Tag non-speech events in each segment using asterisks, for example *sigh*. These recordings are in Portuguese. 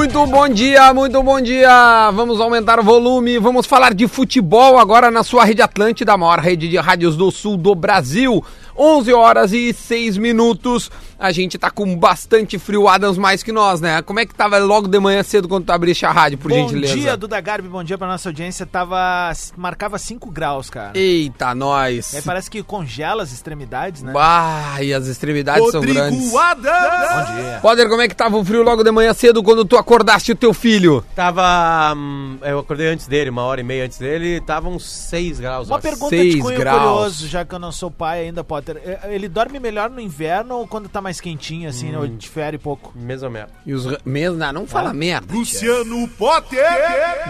Muito bom dia, muito bom dia. Vamos aumentar o volume, vamos falar de futebol agora na sua rede Atlântida, a maior rede de rádios do sul do Brasil. 11 horas e 6 minutos. A gente tá com bastante frio, Adams, mais que nós, né? Como é que tava logo de manhã cedo quando tu abriste a rádio, por bom gentileza? Bom dia, Duda Garbi, bom dia pra nossa audiência. Tava. marcava 5 graus, cara. Eita, nós. Aí parece que congela as extremidades, né? Bah, e as extremidades Rodrigo são grandes. Adams. Bom dia. Poder, como é que tava o frio logo de manhã cedo quando tu acordaste o teu filho? Tava. hum, eu acordei antes dele, uma hora e meia antes dele, tava uns 6 graus. Uma ó. pergunta Seis de cunho graus. curioso, já que eu não sou pai ainda, Potter. É, Ele dorme melhor no inverno ou quando tá mais quentinho, assim, ou difere pouco? Mesmo merda. E os mesmo, não, não fala merda. Luciano Potter!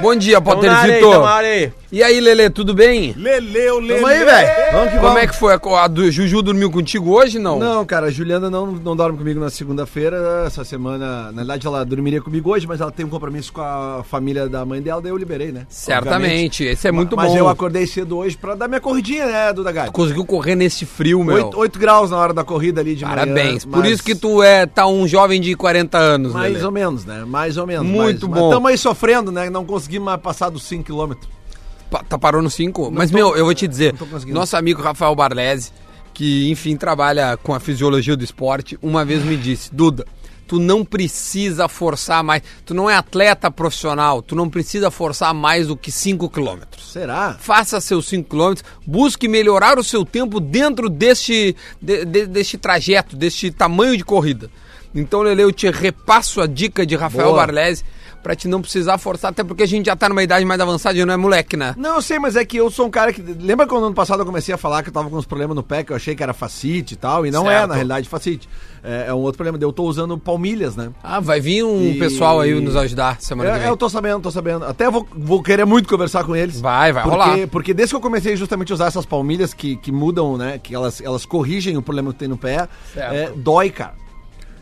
Bom dia, Potterzito. área aí. E aí, Lele, tudo bem? Leleu, Leleu! Tamo aí, velho. Vamos que Como vamos. é que foi? A, do Juju dormiu contigo hoje, não? Não, cara, a Juliana não, não dorme comigo na segunda-feira. Essa semana, na verdade, ela dormiria comigo hoje, mas ela tem um compromisso com a família da mãe dela, daí eu liberei, né? Certamente, esse é muito mas bom. eu acordei cedo hoje pra dar minha corridinha, né, Duda Gai? Conseguiu correr nesse frio, meu. 8, 8 graus na hora da corrida ali de Parabéns. manhã. Por mas- isso que tu é, tá um jovem de 40 anos, Mais Lelê. ou menos, né? Mais ou menos. Muito mas, bom. Estamos aí sofrendo, né? Não conseguimos mais passar dos 5 km. Pa- Tá parou no 5? Mas, tô- meu, eu vou te dizer, tô conseguindo. nosso amigo Rafael Barlese, que, enfim, trabalha com a fisiologia do esporte, uma vez me disse, Duda, tu não precisa forçar mais, tu não é atleta profissional, tu não precisa forçar mais do que 5 quilômetros. Será? faça seus 5 km, busque melhorar o seu tempo dentro deste, de- de- deste trajeto, deste tamanho de corrida. Então, Lele, eu te repasso a dica de Rafael Boa. Barlese pra te não precisar forçar, até porque a gente já tá numa idade mais avançada e não é moleque, né? Não, eu sei, mas é que eu sou um cara que. Lembra quando ano passado eu comecei a falar que eu tava com uns problemas no pé, que eu achei que era facite e tal? E não é, Certo. na realidade, facite. É, é um outro problema. Eu tô usando palmilhas, né? Ah, vai vir um E- pessoal aí nos ajudar semana que É, vem. eu tô sabendo, tô sabendo. Até vou, vou querer muito conversar com eles. Vai, vai porque, rolar. Porque desde que eu comecei justamente a usar essas palmilhas que, que mudam, né? Que elas, elas corrigem o problema que tem no pé, é, dói, cara.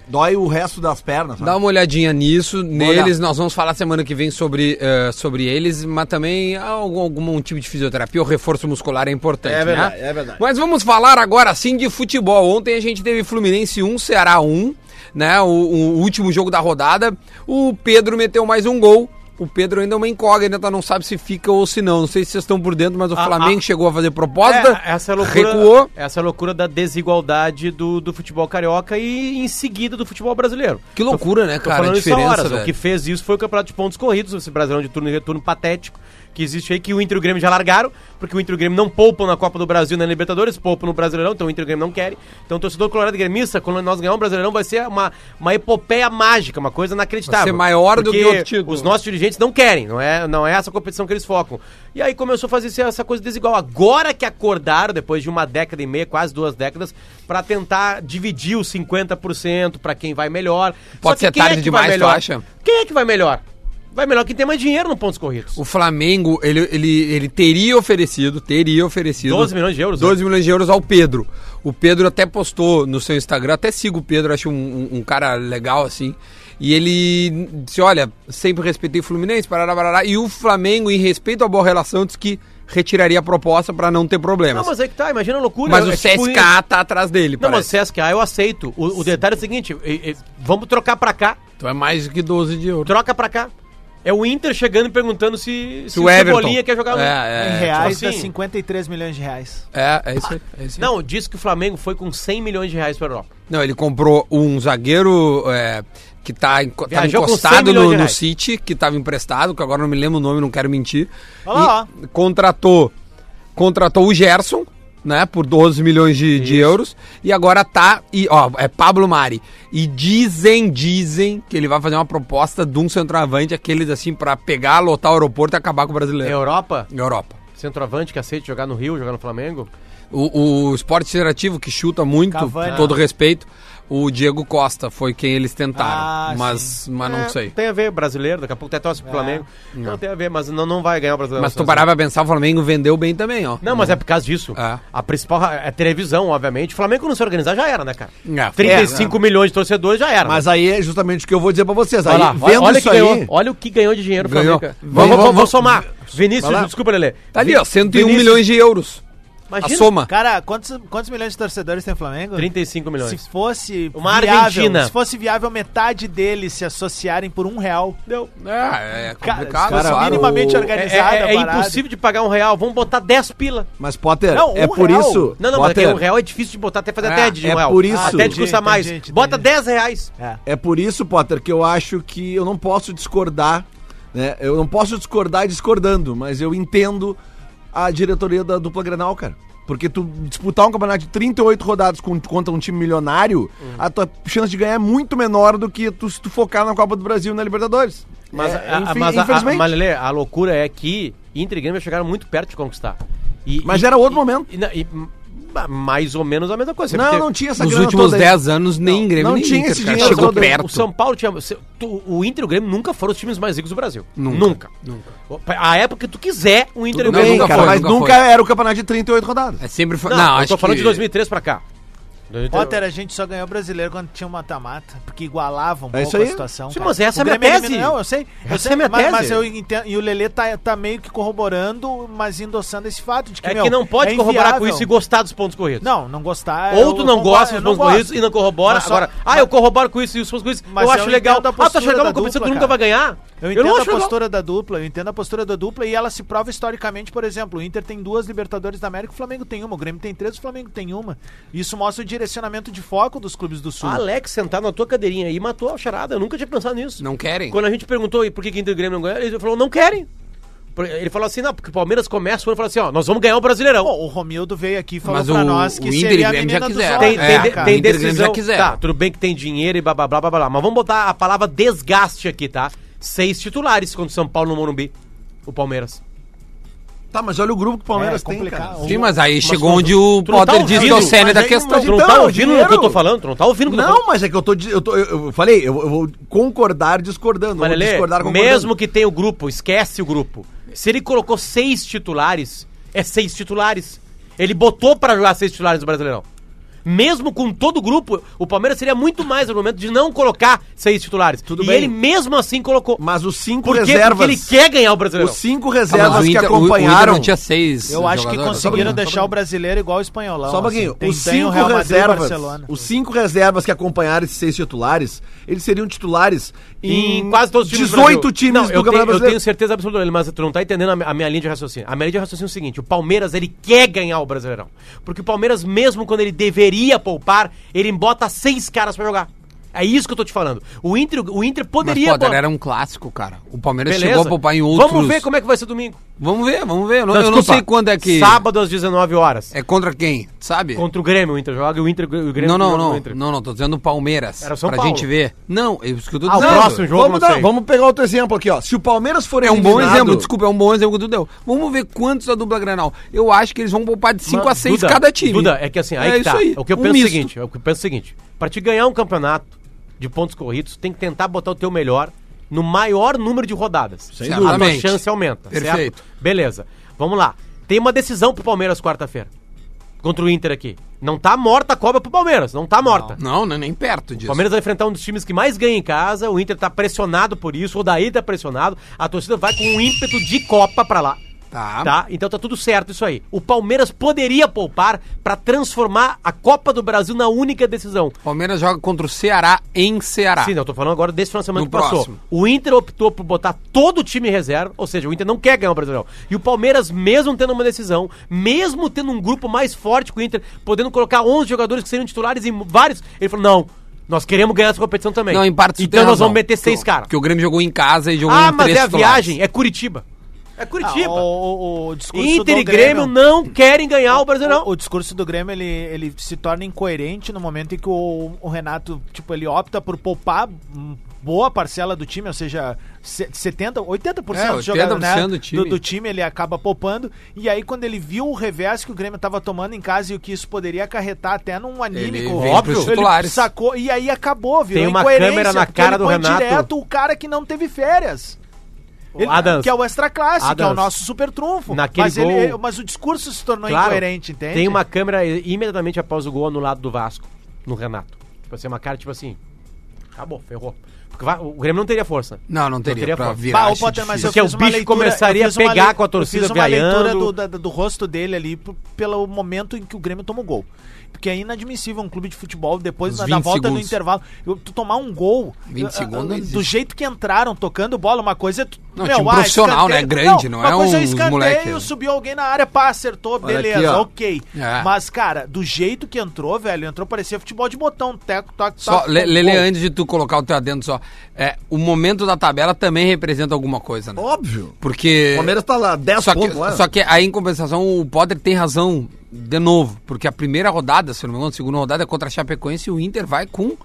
Dói o resto das pernas. sabe? Dá uma olhadinha nisso, neles, olhar. nós vamos falar semana que vem sobre, eh, sobre eles, mas também algum, algum tipo de fisioterapia, o reforço muscular é importante, É verdade, né? é verdade. Mas vamos falar agora sim de futebol. Ontem a gente teve Fluminense 1, Ceará 1, né? O, o último jogo da rodada. O Pedro meteu mais um gol. O Pedro ainda é uma incógnita, não sabe se fica ou se não. Não sei se vocês estão por dentro, mas o Ah, Flamengo ah. chegou a fazer proposta, É, essa é a loucura, recuou. Essa é a loucura da desigualdade do, do futebol carioca e em seguida do futebol brasileiro. Que loucura, né, Tô cara? A falando há diferença, horas. O que fez isso foi o campeonato de pontos corridos, esse brasileirão de turno e retorno patético que existe aí, que o Inter e o Grêmio já largaram, porque o Inter e o Grêmio não poupam na Copa do Brasil na Libertadores, poupam no Brasileirão, então o Inter e o Grêmio não querem. Então o torcedor colorado e gremista, quando nós ganhamos o Brasileirão, vai ser uma, uma epopeia mágica, uma coisa inacreditável. Vai ser maior do que título. Os nossos dirigentes não querem, não é, não é essa competição que eles focam. E aí começou a fazer essa coisa desigual. Agora que acordaram, depois de uma década e meia, quase duas décadas, pra tentar dividir os 50% pra quem vai melhor. Pode ser é tarde demais, tu acha? Quem é que vai melhor? Vai melhor quem tem mais dinheiro no pontos corridos. O Flamengo, ele, ele, ele teria oferecido, teria oferecido 12 milhões de euros, né? 12 milhões de euros ao Pedro. O Pedro até postou no seu Instagram, até sigo o Pedro, acho um, um- um cara legal assim. E ele disse: Olha, sempre respeitei o Fluminense, parará, parará. E o Flamengo, em respeito à boa relação, disse que retiraria a proposta pra não ter problemas. Não, mas aí que tá, imagina a loucura. Mas é o tipo CSK isso. tá atrás dele, Não, mas parece. o CSK eu aceito. O, o detalhe é o seguinte: vamos trocar pra cá. Então é mais do que 12 de euros. Troca pra cá. É o Inter chegando e perguntando se, Se o Everton. Cebolinha quer jogar no- É, em é, reais tipo assim- dá 53 milhões de reais. é, é isso aí. É isso aí. Não, disse que o Flamengo foi com 100 milhões de reais pra Europa. Não, ele comprou um zagueiro é, que tá, Viajou com 100 encostado no, no. City, que tava emprestado, que agora não me lembro o nome, não quero mentir. Olha lá, E contratou, contratou o Gerson, né, por 12 milhões de, de euros, e agora tá, e, ó, é Pablo Mari. E dizem, dizem que ele vai fazer uma proposta de um centroavante, aqueles assim, pra pegar, lotar o aeroporto e acabar com o brasileiro. Europa, Europa. centroavante que aceita jogar no Rio, jogar no Flamengo. O, o esporte interativo que chuta muito, Cavani. com todo respeito, o Diego Costa foi quem eles tentaram. Ah, mas, mas não É, sei. Tem a ver, brasileiro, daqui a pouco até torce pro Flamengo. Não. tem a ver, mas não, não vai ganhar o brasileiro. Mas tu parar pra pensar, o Flamengo vendeu bem também, ó. Não, mas é por causa disso. É. A principal é televisão, obviamente. O Flamengo não se organizar já era, né, cara? É, 35 milhões de torcedores já era. Mas aí é justamente o que eu vou dizer pra vocês. Olha Aí, lá, vendo olha, isso que ganhou, aí. olha o que ganhou de dinheiro o. Flamengo. Vamos- Vamos, vamos, vamos- somar. Vinícius, desculpa, Lelê. Tá ali, ó, 101 Vinícius- milhões de euros. A soma. Cara, quantos, quantos milhões de torcedores tem o Flamengo? 35 milhões. Se fosse Uma viável, Argentina. se fosse viável metade deles se associarem por um real. Deu. É, é Cara, complicado, se fosse claro. minimamente o- É, organizada é- é impossível de pagar um real. Vamos botar 10 pila. Mas, Potter, Não, é um por real. isso. Não, não, é Potter, um real é difícil de botar até fazer É, a TED de um é real. por isso- A TED Entendi, custa mais. entendi, Bota entendi. 10 reais. É. É por isso, Potter, que eu acho que eu não posso discordar, né? Eu não posso discordar discordando, mas eu entendo a diretoria da dupla Grenal, cara. Porque tu disputar um campeonato de 38 rodadas contra um time milionário, a tua chance de ganhar é muito menor do que tu, se tu focar na Copa do Brasil e na Libertadores. Mas, É, a, mas, a, a, infelizmente. mas, Lelê, a loucura é que Inter e Grêmio chegaram muito perto de conquistar. E- Mas e- era outro e- momento. e- mais ou menos a mesma coisa. não, Porque não tinha essa Nos grana últimos toda aí. 10 anos, nem Não, Grêmio não nem tinha Inter, esse cara, dinheiro chegou todo. perto. O São Paulo tinha. O Inter e o Grêmio nunca foram os times mais ricos do Brasil. Nunca. Nunca. A época que tu quiser, o Inter e o Grêmio nunca cara, foi, mas nunca nunca, foi. era o campeonato de 38 rodadas. É sempre foi. Não, Não, eu acho tô falando que... de 2003 pra cá. Potter, a gente só ganhou brasileiro quando tinha um mata-mata, porque igualava um É pouco a situação. Sim, cara. mas essa O é a minha tese. elimina- Não, eu sei. eu Essa sei, é minha mas, tese. mas eu entendo. E o Lelê tá, tá meio que corroborando, mas endossando esse fato de que. É meu, que não pode é corroborar com isso e gostar dos pontos corridos. Não, não gostar. Ou eu tu não gosta eu dos pontos corridos e não corrobora. Mas só- Agora, ah, eu corroboro com isso e os pontos corridos. Mas eu eu acho legal. entendo a Ah, tu acha postura legal uma competição que tu nunca vai ganhar? Eu entendo não a acho legal. postura da dupla, eu entendo a postura da dupla e ela se prova historicamente, por exemplo, o Inter tem duas Libertadores da América, o Flamengo tem uma, o Grêmio tem três, o Flamengo tem uma. Isso mostra o direcionamento de foco dos clubes do Sul. Alex sentar na tua cadeirinha aí matou a charada. Eu nunca tinha pensado nisso. Não querem? Quando a gente perguntou e por que que Inter e Grêmio não ganharam, ele falou, não querem. Ele falou assim, não, porque o Palmeiras começa o ano e falou assim, ó, nós vamos ganhar o Brasileirão. Pô, o Romildo veio aqui e falou Mas pra o- nós que o Inter e seria a menina já olhos, Tem, É, tem, de- tem decisão. já quiseram. Tá, tudo bem que tem dinheiro e blá blá blá blá blá. Mas vamos botar a palavra desgaste aqui, tá? Seis titulares contra o São Paulo no Morumbi. O Palmeiras. Tá, mas olha o grupo que o Palmeiras É, tem, complicado. cara. Sim, mas aí Mas chegou onde o tá Potter disse ouvindo, do Cene mas da questão. Tu não Então, tá ouvindo o que eu tô falando? Tu não tá ouvindo o que eu tô falando? Não, mas é que eu tô. Eu, tô, eu, falei, eu, eu vou concordar discordando. Mas, Lelê, discordar concordando. mesmo que tenha o grupo, esquece o grupo. Se ele colocou seis titulares, é seis titulares. Ele botou pra jogar seis titulares no Brasileirão. Mesmo com todo o grupo, o Palmeiras seria muito mais argumento de não colocar seis titulares. Tudo e bem. ele mesmo assim colocou. Mas os cinco Por quê? reservas. Porque ele quer ganhar o Brasileirão. Os cinco Ah, mas reservas o que Inter- o- o Inter acompanharam. não tinha seis Eu acho que conseguiram deixar o brasileiro igual o espanholão. Só um pouquinho. assim. Os tem cinco reservas. Os cinco reservas que acompanharam esses seis titulares, eles seriam titulares em, em quase todos os times do 18 Brasil. times não, do eu tenho, Campeonato eu Brasileiro. tenho certeza absoluta, dele, mas tu não tá entendendo a, a minha linha de raciocínio. A minha linha de raciocínio é o seguinte: o Palmeiras ele quer ganhar o Brasileirão. Porque o Palmeiras, mesmo quando ele deveria poupar, ele bota seis caras pra jogar. É isso que eu tô te falando. O Inter, o Inter Mas, poderia. Potter, bo- era um clássico, cara. O Palmeiras Beleza. chegou a poupar em outros... Vamos ver como é que vai ser domingo. Vamos ver, vamos ver. Eu não, Não, eu não desculpa. sei quando é que... Sábado às 19 horas. É contra quem, sabe? Contra o Grêmio, o Inter joga e o Inter o Grêmio Não, não, não. Inter. Não, não, tô dizendo o Palmeiras. Era o São pra Paulo. gente ver. Não, é isso que eu tô Ah, o dizendo. próximo jogo, Vamos, não dar- vamos pegar outro exemplo aqui, ó. Se o Palmeiras for É um bom exemplo, desculpa, é um bom exemplo que tu deu. Vamos ver quantos da dupla Granal. Eu acho que eles vão poupar de 5 a 6 Duda, cada time. Duda, é que assim, aí É que isso tá. aí, O que eu um penso é o misto. seguinte, é o que eu penso é o seguinte, pra te ganhar um campeonato de pontos corridos, tem que tentar botar o teu melhor no maior número de rodadas. Sem A dúvida. tua Exatamente. chance aumenta, Perfeito. certo? Beleza. Vamos lá. Tem uma decisão pro Palmeiras quarta-feira. Contra o Inter aqui. Não tá morta a cobra pro Palmeiras, não tá morta. Não, não é nem perto O disso. Palmeiras vai enfrentar um dos times que mais ganha em casa, o Inter tá pressionado por isso, o Daí tá pressionado, a torcida vai com um ímpeto de Copa pra lá. Tá. Tá? Então tá tudo certo isso aí. O Palmeiras poderia poupar pra transformar a Copa do Brasil na única decisão. Palmeiras joga contra o Ceará em Ceará. Sim, não, eu tô falando agora desse final de semana No que passou. próximo. O Inter optou por botar todo o time em reserva, ou seja, o Inter não quer ganhar o Brasileirão. E o Palmeiras, mesmo tendo uma decisão, mesmo tendo um grupo mais forte que o Inter, podendo colocar 11 jogadores que seriam titulares em vários, ele falou: "Não, nós queremos ganhar essa competição também". Não, em parte Então nós razão. vamos meter seis o- caras. Que o Grêmio jogou em casa e jogou Ah, em mas três é a titulares. viagem, é Curitiba. É Curitiba. Ah, o, o- o discurso Inter do e Grêmio não querem ganhar o Brasileirão. O, o discurso do Grêmio ele, ele se torna incoerente no momento em que o, o Renato tipo ele opta por poupar boa parcela do time, ou seja, se- 70, 80% É, dos jogadores, 80% né, do time. do, do time ele acaba poupando. E aí quando ele viu o revés que o Grêmio estava tomando em casa e o que isso poderia acarretar até num anímico, vem pros ele sacou e aí acabou, virou Tem uma câmera na cara ele do põe Renato. direto o cara que não teve férias. Ele- Adams. que é o extra classe, que é o nosso super trunfo. Naquele mas, ele- gol- mas o discurso se tornou Claro, incoerente, entende? Tem uma câmera imediatamente após o gol anulado do Vasco, no Renato. Tipo assim, uma cara tipo assim. Acabou, ferrou. Porque o Grêmio não teria força. Não, não teria, teria pra força. virar. Bah, Potter, mas Porque o bicho leitura, começaria a pegar com a torcida Eu fiz uma leitura vaiando. do, da- do rosto dele ali pelo momento em que o Grêmio toma o gol. Porque é inadmissível um clube de futebol, depois Uns da 20 volta no segundos. intervalo, eu- tu tomar um gol 20 ah, ah, segundos não do jeito que entraram, tocando bola, uma coisa é tu, Não, time profissional, né? Grande, não uma é coisa é escanteio, moleque. subiu alguém na área, pá, acertou, Olha beleza, aqui, ok. É. Mas, cara, do jeito que entrou, velho, entrou, parecia futebol de botão, teco, toque, Só, toque. Lele, antes de tu colocar o teu adendo só, é, o momento da tabela também representa alguma coisa, né? Óbvio. Porque... O Palmeiras tá lá, 10 Só que, pontos lá. só que aí, em compensação, o Potter tem razão de novo, porque a primeira rodada, se não me engano, a segunda rodada é contra a Chapecoense e o Inter vai com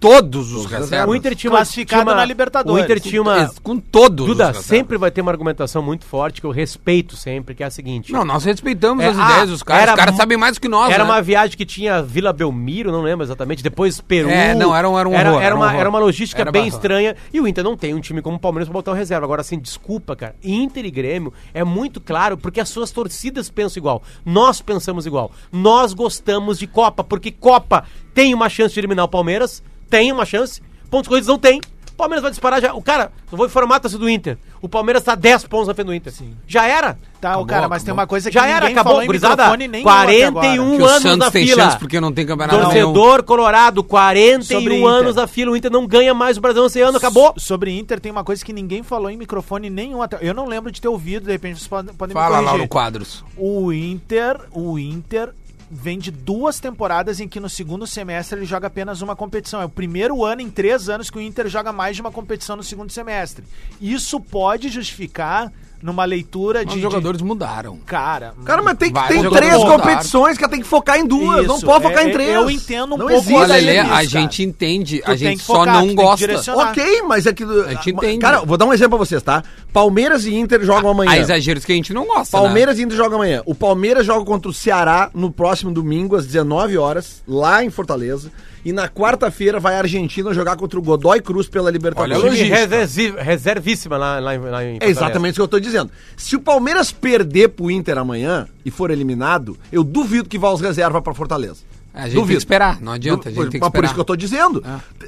todos os reservas. O Inter tinha uma, Classificado tinha uma- na Libertadores. O Inter tinha uma. Com todos Duda, sempre vai ter uma argumentação muito forte que eu respeito sempre, que é a seguinte. Não, nós respeitamos É, as ah, ideias dos caras. era Os caras sabem mais do que nós, Era né? uma viagem que tinha Vila Belmiro, não lembro exatamente, depois Peru. É, não, era um- era um era, horror, era um uma, era uma logística Era bem barra. estranha. E o Inter não tem um time como o Palmeiras pra botar um reserva. Agora, assim, desculpa, cara. Inter e Grêmio é muito claro porque as suas torcidas pensam igual. Nós pensamos igual. Nós gostamos de Copa, porque Copa tem uma chance de eliminar o Palmeiras. Tem uma chance. Pontos corridos não tem. O Palmeiras vai disparar já. O cara, eu vou informar a torcida do Inter. O Palmeiras tá 10 pontos na frente do Inter. Já era. Tá, Acabou, cara, mas tem acabou. uma coisa que Já era, acabou, gurizada. microfone nenhum até 41 agora. Que o anos Santos na tem fila. chance porque não tem campeonato nenhum. Torcedor colorado, 41 Sobre Inter. anos da fila. O Inter não ganha mais o Brasil esse ano, acabou. So- Sobre Inter, tem uma coisa que ninguém falou em microfone nenhum até. Eu não lembro de ter ouvido, de repente vocês podem, podem Fala me lá corrigir. no quadros. O Inter, o Inter vem de duas temporadas em que no segundo semestre ele joga apenas uma competição. É o primeiro ano em três anos que o Inter joga mais de uma competição no segundo semestre. Isso pode justificar numa leitura Os de, jogadores mudaram. de- cara. Cara, mas tem Vai, tem três voltar. competições que tem que focar em duas. não Isso, pode focar é- em três. eu entendo um não pouco existe. Lelê, isso, a gente entende, Tu a gente só focar, tu não gosta. Ok, mas é que. A gente entende. Cara, vou dar um exemplo pra vocês, tá? Palmeiras e Inter jogam amanhã. Há exageros que a gente não gosta, né? Palmeiras e Inter jogam amanhã. O Palmeiras joga contra o Ceará no próximo domingo, às 19 horas, lá em Fortaleza. E na quarta-feira vai a Argentina jogar contra o Godoy Cruz pela Libertadores. Olha a reservíssima lá, lá, em- lá em É exatamente isso que eu tô dizendo. Se o Palmeiras perder pro Inter amanhã e for eliminado, eu duvido que vá os reservas pra Fortaleza. A gente tem que esperar, não adianta, a gente tem que Mas por esperar. isso que eu tô dizendo.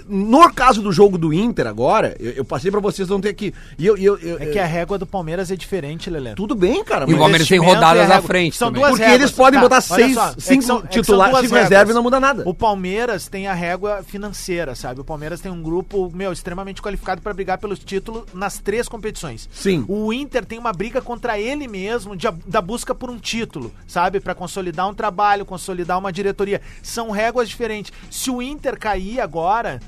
No caso do jogo do Inter agora, eu, eu passei pra vocês não ter aqui. E eu, eu- eu- É que a régua do Palmeiras é diferente, Lelê. Tudo bem, cara. E o Palmeiras tem rodadas à frente São também. duas Porque réguas. eles podem Tá, botar seis, só, é cinco é são titulares, duas cinco reserva réguas. e não muda nada. O Palmeiras tem a régua financeira, sabe? O Palmeiras tem um grupo, meu, extremamente qualificado pra brigar pelos títulos nas três competições. Sim. O Inter tem uma briga contra ele mesmo de- da busca por um título, sabe? Pra consolidar um trabalho, consolidar uma diretoria. São réguas diferentes. Se o Inter cair agora,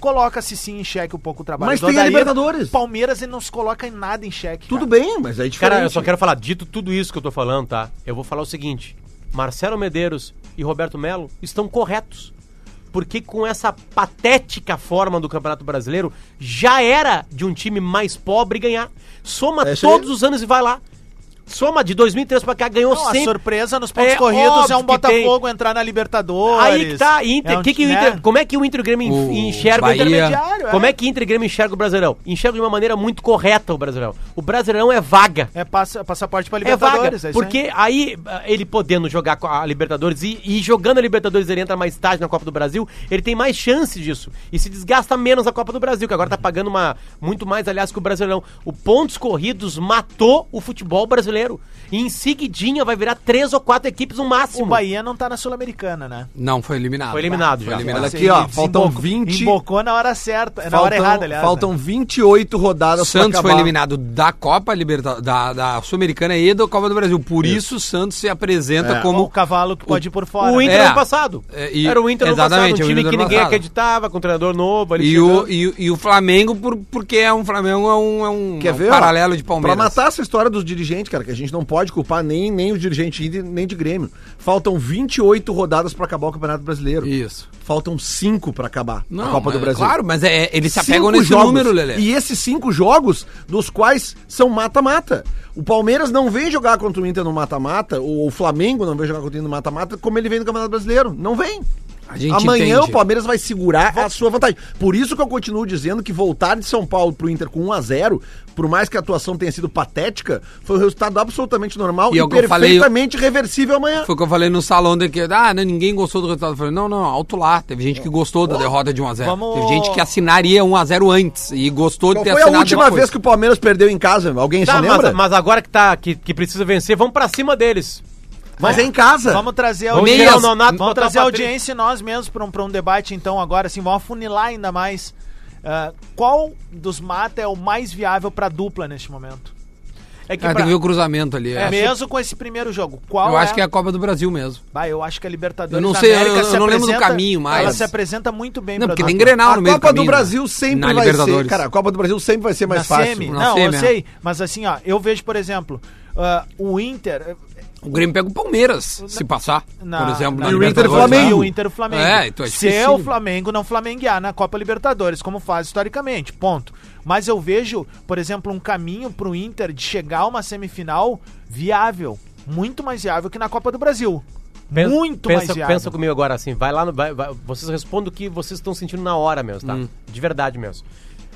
coloca-se sim em xeque um pouco o trabalho. Mas do tem a Odair. Libertadores. Palmeiras ele não se coloca em nada em xeque. Tudo cara. bem, mas é diferente. Cara, eu só quero falar, dito tudo isso que eu tô falando, tá? Eu vou falar o seguinte: Marcelo Medeiros e Roberto Melo estão corretos. Porque com essa patética forma do Campeonato Brasileiro, já era de um time mais pobre ganhar. Soma É todos os anos e vai lá. Soma de 2003 pra cá, ganhou Não, a sempre. surpresa nos pontos É corridos é um que tem. Botafogo entrar na Libertadores. Aí que tá, Inter, É um que que o ti- Inter, né? como é que o Inter e o Grêmio O en- enxerga Bahia. o Intermediário? Intermediário, Como é. é que Inter e Grêmio enxerga o Brasileirão? Enxerga de uma maneira muito correta o Brasileirão. O Brasileirão é vaga. É passa, passaporte pra É vaga, Libertadores. é isso aí. porque aí ah, ele podendo jogar com a Libertadores e, e jogando a Libertadores ele entra mais tarde na Copa do Brasil, ele tem mais chance disso e se desgasta menos a Copa do Brasil, que agora tá pagando uma muito mais, aliás, que o Brasileirão. O pontos corridos matou o futebol brasileiro brasileiro. E em seguidinha vai virar três ou quatro equipes no máximo. O Bahia não tá na Sul-Americana, né? Não, foi eliminado. Foi eliminado Foi já. eliminado. Olha aqui, ó, Ele faltam desembocou- 20 Embocou na hora certa. na Faltam, hora errada, aliás. faltam né? 28 rodadas pra Santos foi eliminado da Copa Liberta da, da Sul-Americana e da Copa do Brasil. Por isso, o Santos se apresenta É. como o cavalo que pode ir por fora. O Inter É. no ano passado. É, e- Era o Inter no ano exatamente, passado, um o time que ninguém passado. acreditava, com um treinador novo ali E o, e, e o Flamengo, por, porque é um Flamengo, é um, é um, Quer é um ver? ó? paralelo de Palmeiras. Pra matar essa história dos dirigentes, cara, que a gente não pode culpar nem, nem os dirigentes Inter, nem de Grêmio. Faltam 28 rodadas pra acabar o Campeonato Brasileiro. Isso. Faltam 5 pra acabar Não, a Copa do mas- Brasil. Claro, mas é, eles se Cinco apegam nesse jogos. número, Lelê. E esses cinco jogos, dos quais são mata-mata. O Palmeiras não vem jogar contra o Inter no mata-mata, ou o Flamengo não vem jogar contra o Inter no mata-mata, como ele vem no Campeonato Brasileiro. Não vem. A gente Amanhã entende. o Palmeiras vai segurar a sua vantagem. Por isso que eu continuo dizendo que voltar de São Paulo pro Inter com 1 a 0 por mais que a atuação tenha sido patética, foi um resultado absolutamente normal E e, é que eu falei- perfeitamente reversível amanhã. Foi o que eu falei no salão de que, ah, não, ninguém gostou do resultado. Eu falei, não, não, alto lá. Teve gente que gostou da derrota de 1x0. Vamos- Teve gente que assinaria 1x0 antes e gostou Qual de ter foi a assinado última depois. vez que o Palmeiras perdeu em casa? Alguém Tá, se lembra? mas, mas agora que, tá, que, que precisa vencer, vamos pra cima deles. Mas é em casa. Vamos trazer a Vamos audiência, o Nonato, vamos trazer a audiência e nós mesmos para um, pra um debate, então, agora, assim, vamos afunilar ainda mais. Ah, qual dos mata é o mais viável pra dupla neste momento? É que Ah, pra- tem que ver o cruzamento ali. É, é. mesmo com esse primeiro jogo. Qual Eu acho que é a Copa do Brasil mesmo. Bah, eu acho que a Libertadores Eu não da sei, eu- América eu se não lembro do apresenta- caminho mais. Ela se apresenta muito bem Não, porque tem. Grenal a no meio do Copa do caminho, Brasil né? sempre Na vai ser. Libertadores. Cara, a Copa do Brasil sempre vai ser mais Na fácil. semi. Na Não, semi, eu é. sei. Mas assim, ó, eu vejo, por exemplo, ah, o Inter... O Grêmio pega o Palmeiras, se passar, na- por exemplo, na na E o Inter e Libertadores. Flamengo. E o Inter e o Flamengo. É, então é Se é o Flamengo não flamenguear na Copa Libertadores, como faz historicamente, ponto. Mas eu vejo, por exemplo, um caminho pro Inter de chegar a uma semifinal viável. Muito mais viável que na Copa do Brasil. Pensa- muito pensa, mais viável. Pensa comigo agora assim, vai lá no. vai- vai- vocês respondem o que vocês estão sentindo na hora mesmo, tá? De verdade mesmo.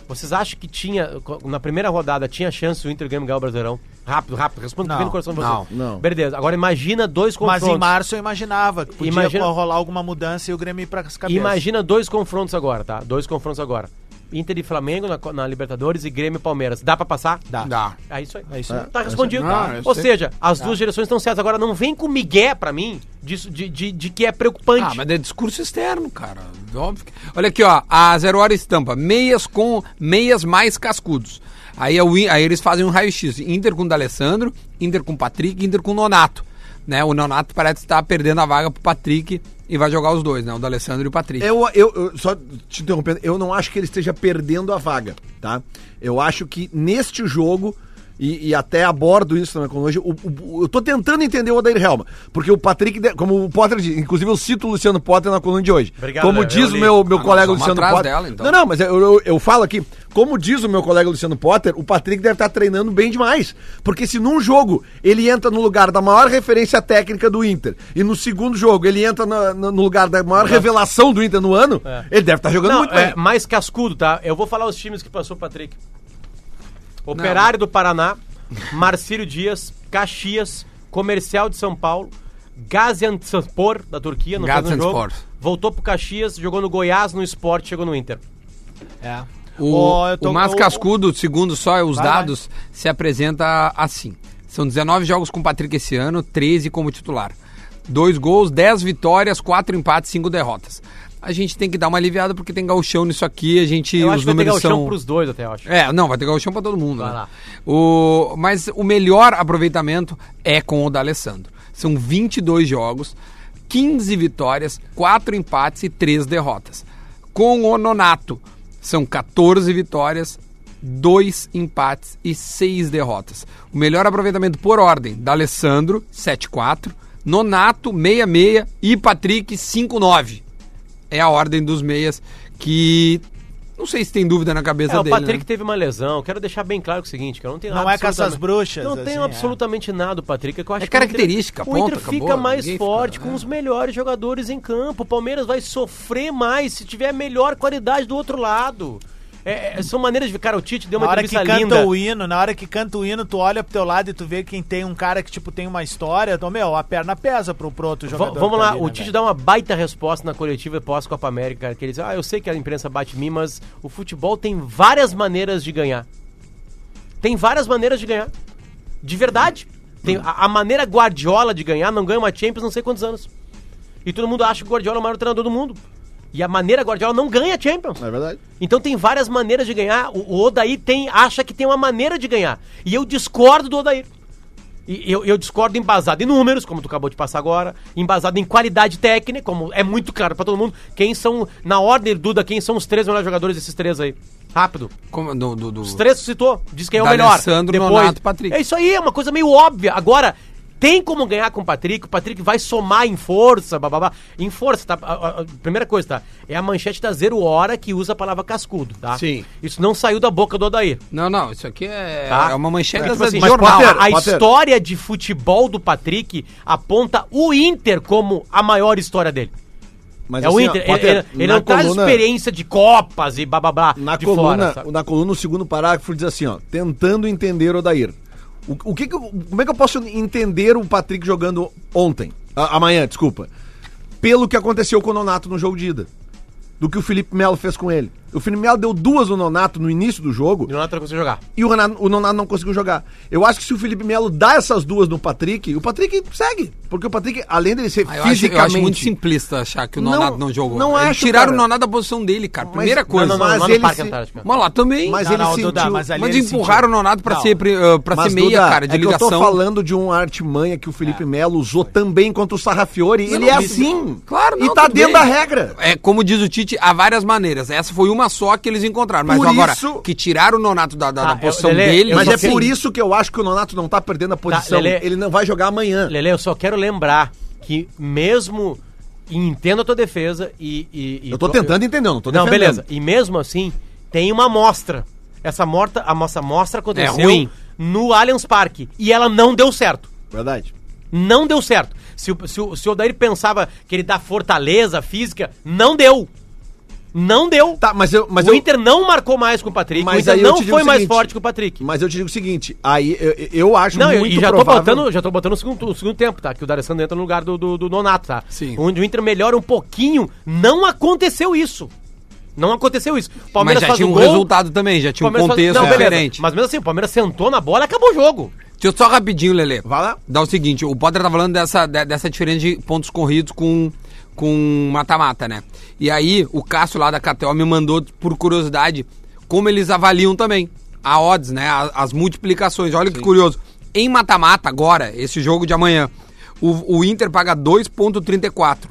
Vocês acham que tinha, na primeira rodada, tinha chance o Inter Grêmio ganhar o Brasileirão? Rápido, rápido, responda Não, no coração de vocês. não, não. Beleza, agora imagina dois Mas confrontos. em março eu imaginava que podia Imagina- rolar alguma mudança e o Grêmio ir para as cabeças. Imagina dois confrontos agora, tá? Dois confrontos agora. Inter e Flamengo na, na Libertadores e Grêmio e Palmeiras. Dá pra passar? Dá. Dá. É isso aí. É isso aí. Tá respondido. Não, Ou seja, as duas direções estão certas. Agora, não vem com migué pra mim disso, de, de, de que é preocupante. Ah, mas é discurso externo, cara. Óbvio que... Olha aqui, ó. A Zero Hora estampa. Meias com meias mais cascudos. Aí, é o aí eles fazem um raio-x. Inter com o D'Alessandro, Inter com o Patrick, Inter com o Nonato. Né? O Nonato parece estar perdendo a vaga pro Patrick e vai jogar os dois, né? O D'Alessandro e o Patrick. Eu, eu, eu- só te interrompendo, eu não acho que ele esteja perdendo a vaga, tá? Eu acho que neste jogo, e, e até abordo isso na hoje, o, o- eu tô tentando entender o Odair Helma, porque o Patrick, como o Potter diz, inclusive eu cito o Luciano Potter na coluna de hoje. Obrigado, como diz o meu, meu Ah, colega Luciano Potter. dela, então. Não, não, mas eu, eu, eu falo aqui, como diz o meu colega Luciano Potter, o Patrick deve estar treinando bem demais. Porque se num jogo ele entra no lugar da maior referência técnica do Inter, e no segundo jogo ele entra na- na- no lugar da maior revelação do Inter no ano, ele deve estar jogando Não, muito é bem. mais cascudo, tá? Eu vou falar os times que passou o Patrick. Operário do Paraná, Marcílio Dias, Caxias, Comercial de São Paulo, Gaziantepspor da Turquia, no jogo. Voltou pro Caxias, jogou no Goiás, no Sport, chegou no Inter. É. O, tô- o Mais Cascudo, segundo só os Vai, dados, se apresenta assim. São 19 jogos com o Patrick esse ano, 13 como titular. Dois gols, 10 vitórias, 4 empates, 5 derrotas. A gente tem que dar uma aliviada porque tem gauchão nisso aqui, a gente Eu acho os que vai ter números gauchão são pros dois até, eu acho. É, não, vai ter gauchão pra todo mundo. Vai né? lá. O, mas o melhor aproveitamento é com o D'Alessandro. São 22 jogos, 15 vitórias, 4 empates e 3 derrotas. Com o Nonato, são 14 vitórias, 2 empates e 6 derrotas. O melhor aproveitamento por ordem, D'Alessandro, 7-4, Nonato, 6-6 e Patrick, 5-9 é a ordem dos meias que não sei se tem dúvida na cabeça É, o dele. Patrick né? teve uma lesão. Quero deixar bem claro o seguinte, que eu não tenho Não nada é caça às absolutamente- bruxas, Não assim, tenho é. absolutamente nada, Patrick. que eu acho É que o Inter- característica, O Inter fica acabou, mais ninguém fica- forte é. com os melhores jogadores em campo. O Palmeiras vai sofrer mais se tiver melhor qualidade do outro lado. É, é, são maneiras de. Cara, o Tite deu uma Na hora que canta linda. o hino, na hora que canta o hino, tu olha pro teu lado e tu vê quem tem um cara que, tipo, tem uma história, então, meu, a perna pesa pro, pro outro V- jogador. vamos que tá lá, ali, o né, Tite velho? dá uma baita resposta na coletiva pós-Copa América, que ele diz, ah, eu sei que a imprensa bate em mim, mas o futebol tem várias maneiras de ganhar. Tem várias maneiras de ganhar. De verdade. Tem a, a maneira Guardiola de ganhar, não ganha uma Champions não sei quantos anos. E todo mundo acha que o Guardiola é o maior treinador do mundo. E a maneira Guardiola não ganha Champions. É verdade. Então tem várias maneiras de ganhar. O, o Odair tem, acha que tem uma maneira de ganhar. E eu discordo do Odair. E eu, eu discordo embasado em números, como tu acabou de passar agora, embasado em qualidade técnica, como é muito claro pra todo mundo. Quem são, na ordem, Duda, quem são os três melhores jogadores desses três aí? Rápido. Como, do, do, do- Os três citou, diz quem é o melhor. Nonato, Patrick. É isso aí, é uma coisa meio óbvia. Agora, tem como ganhar com o Patrick, o Patrick vai somar em força, bababá. Em força, tá? A, a- primeira coisa, tá? É a manchete da Zero Hora que usa a palavra cascudo, tá? Sim. Isso não saiu da boca do Odair. Não, não, isso aqui é, Tá. é uma manchete É, tipo da- assim, mas jornal. Potter, a história de futebol do Patrick aponta o Inter como a maior história dele. Mas é o assim, ó, Inter. Potter, ele ele- não traz coluna- experiência de Copas e bababá Na de coluna, fora. sabe? na coluna, no segundo parágrafo, diz assim, ó, tentando entender o Dair. O, o que que como é que eu posso entender o Patrick jogando ontem? A- amanhã, desculpa. Pelo que aconteceu com o Nonato no jogo de ida. Do que o Felipe Melo fez com ele. O Felipe Melo deu duas no Nonato no início do jogo E o Nonato não conseguiu jogar. e o, Renato, o Nonato não conseguiu jogar. Eu acho que se o Felipe Melo dá essas duas no Patrick, o Patrick segue. Porque o Patrick, além dele ser Ah, eu, acho, eu fisicamente... acho muito simplista achar que o Não- Nonato não, jogou. não Eles acho, tiraram cara. o Nonato da posição dele, cara. Primeira Mas- coisa. Não, não, Mas não, ele Parque se- Antártica. Mas lá também. Mas Não, ele não, sentiu... Duda, mas empurraram o. Nonato pra Não. ser, uh, pra Mas, ser meia, Duda, cara, de é que eu ligação. tô falando de uma artimanha que o Felipe Melo usou também contra o Sarrafiore. Ele não, é assim. Claro, não, E tá dentro da regra. É, como diz o Tite, há várias maneiras. Essa foi uma só que eles encontraram. Mas Por agora, isso- que tiraram o Nonato da, da, Tá, da posição eu- Lelê, dele... Mas é sei- por isso que eu acho que o Nonato não tá perdendo a posição. Lelê. ele não vai jogar amanhã. Lele, eu só quero lembrar que mesmo. E entendo a tua defesa e. e- e Eu tô tentando entender, eu não tô Não, defendendo. beleza. E mesmo assim, tem uma amostra. Essa morta, a nossa amostra aconteceu É ruim. no Allianz Parque. E ela não deu certo. Verdade. Não deu certo. Se o, se se o Odair pensava que ele dá fortaleza física, não deu. Não deu. Tá, mas eu. Mas o eu, Inter não marcou mais com o Patrick. Mas o Inter aí eu não foi o mais seguinte, forte que o Patrick. Mas eu te digo o seguinte, aí eu, eu acho Não, muito e já provável... tô botando, já tô botando o segundo, o segundo tempo, tá? Que o D'Alessandro entra no lugar do, do, do Nonato, tá? Sim. Onde o Inter melhora um pouquinho. Não aconteceu isso. Não aconteceu isso. O Mas já faz tinha o um gol, resultado também, já tinha um Palmeiras faz- contexto Não, diferente. Mas mesmo assim, o Palmeiras sentou na bola e acabou o jogo. Deixa eu só rapidinho, Lele. Vai lá. Dá o seguinte, o Potter tá falando dessa, de- dessa diferença de pontos corridos com com mata-mata, né? E aí, o Cássio lá da KTO me mandou, por curiosidade, como eles avaliam também a odds, né? A- As, multiplicações. Olha que curioso. Em mata-mata, agora, esse jogo de amanhã, o, o Inter paga 2,34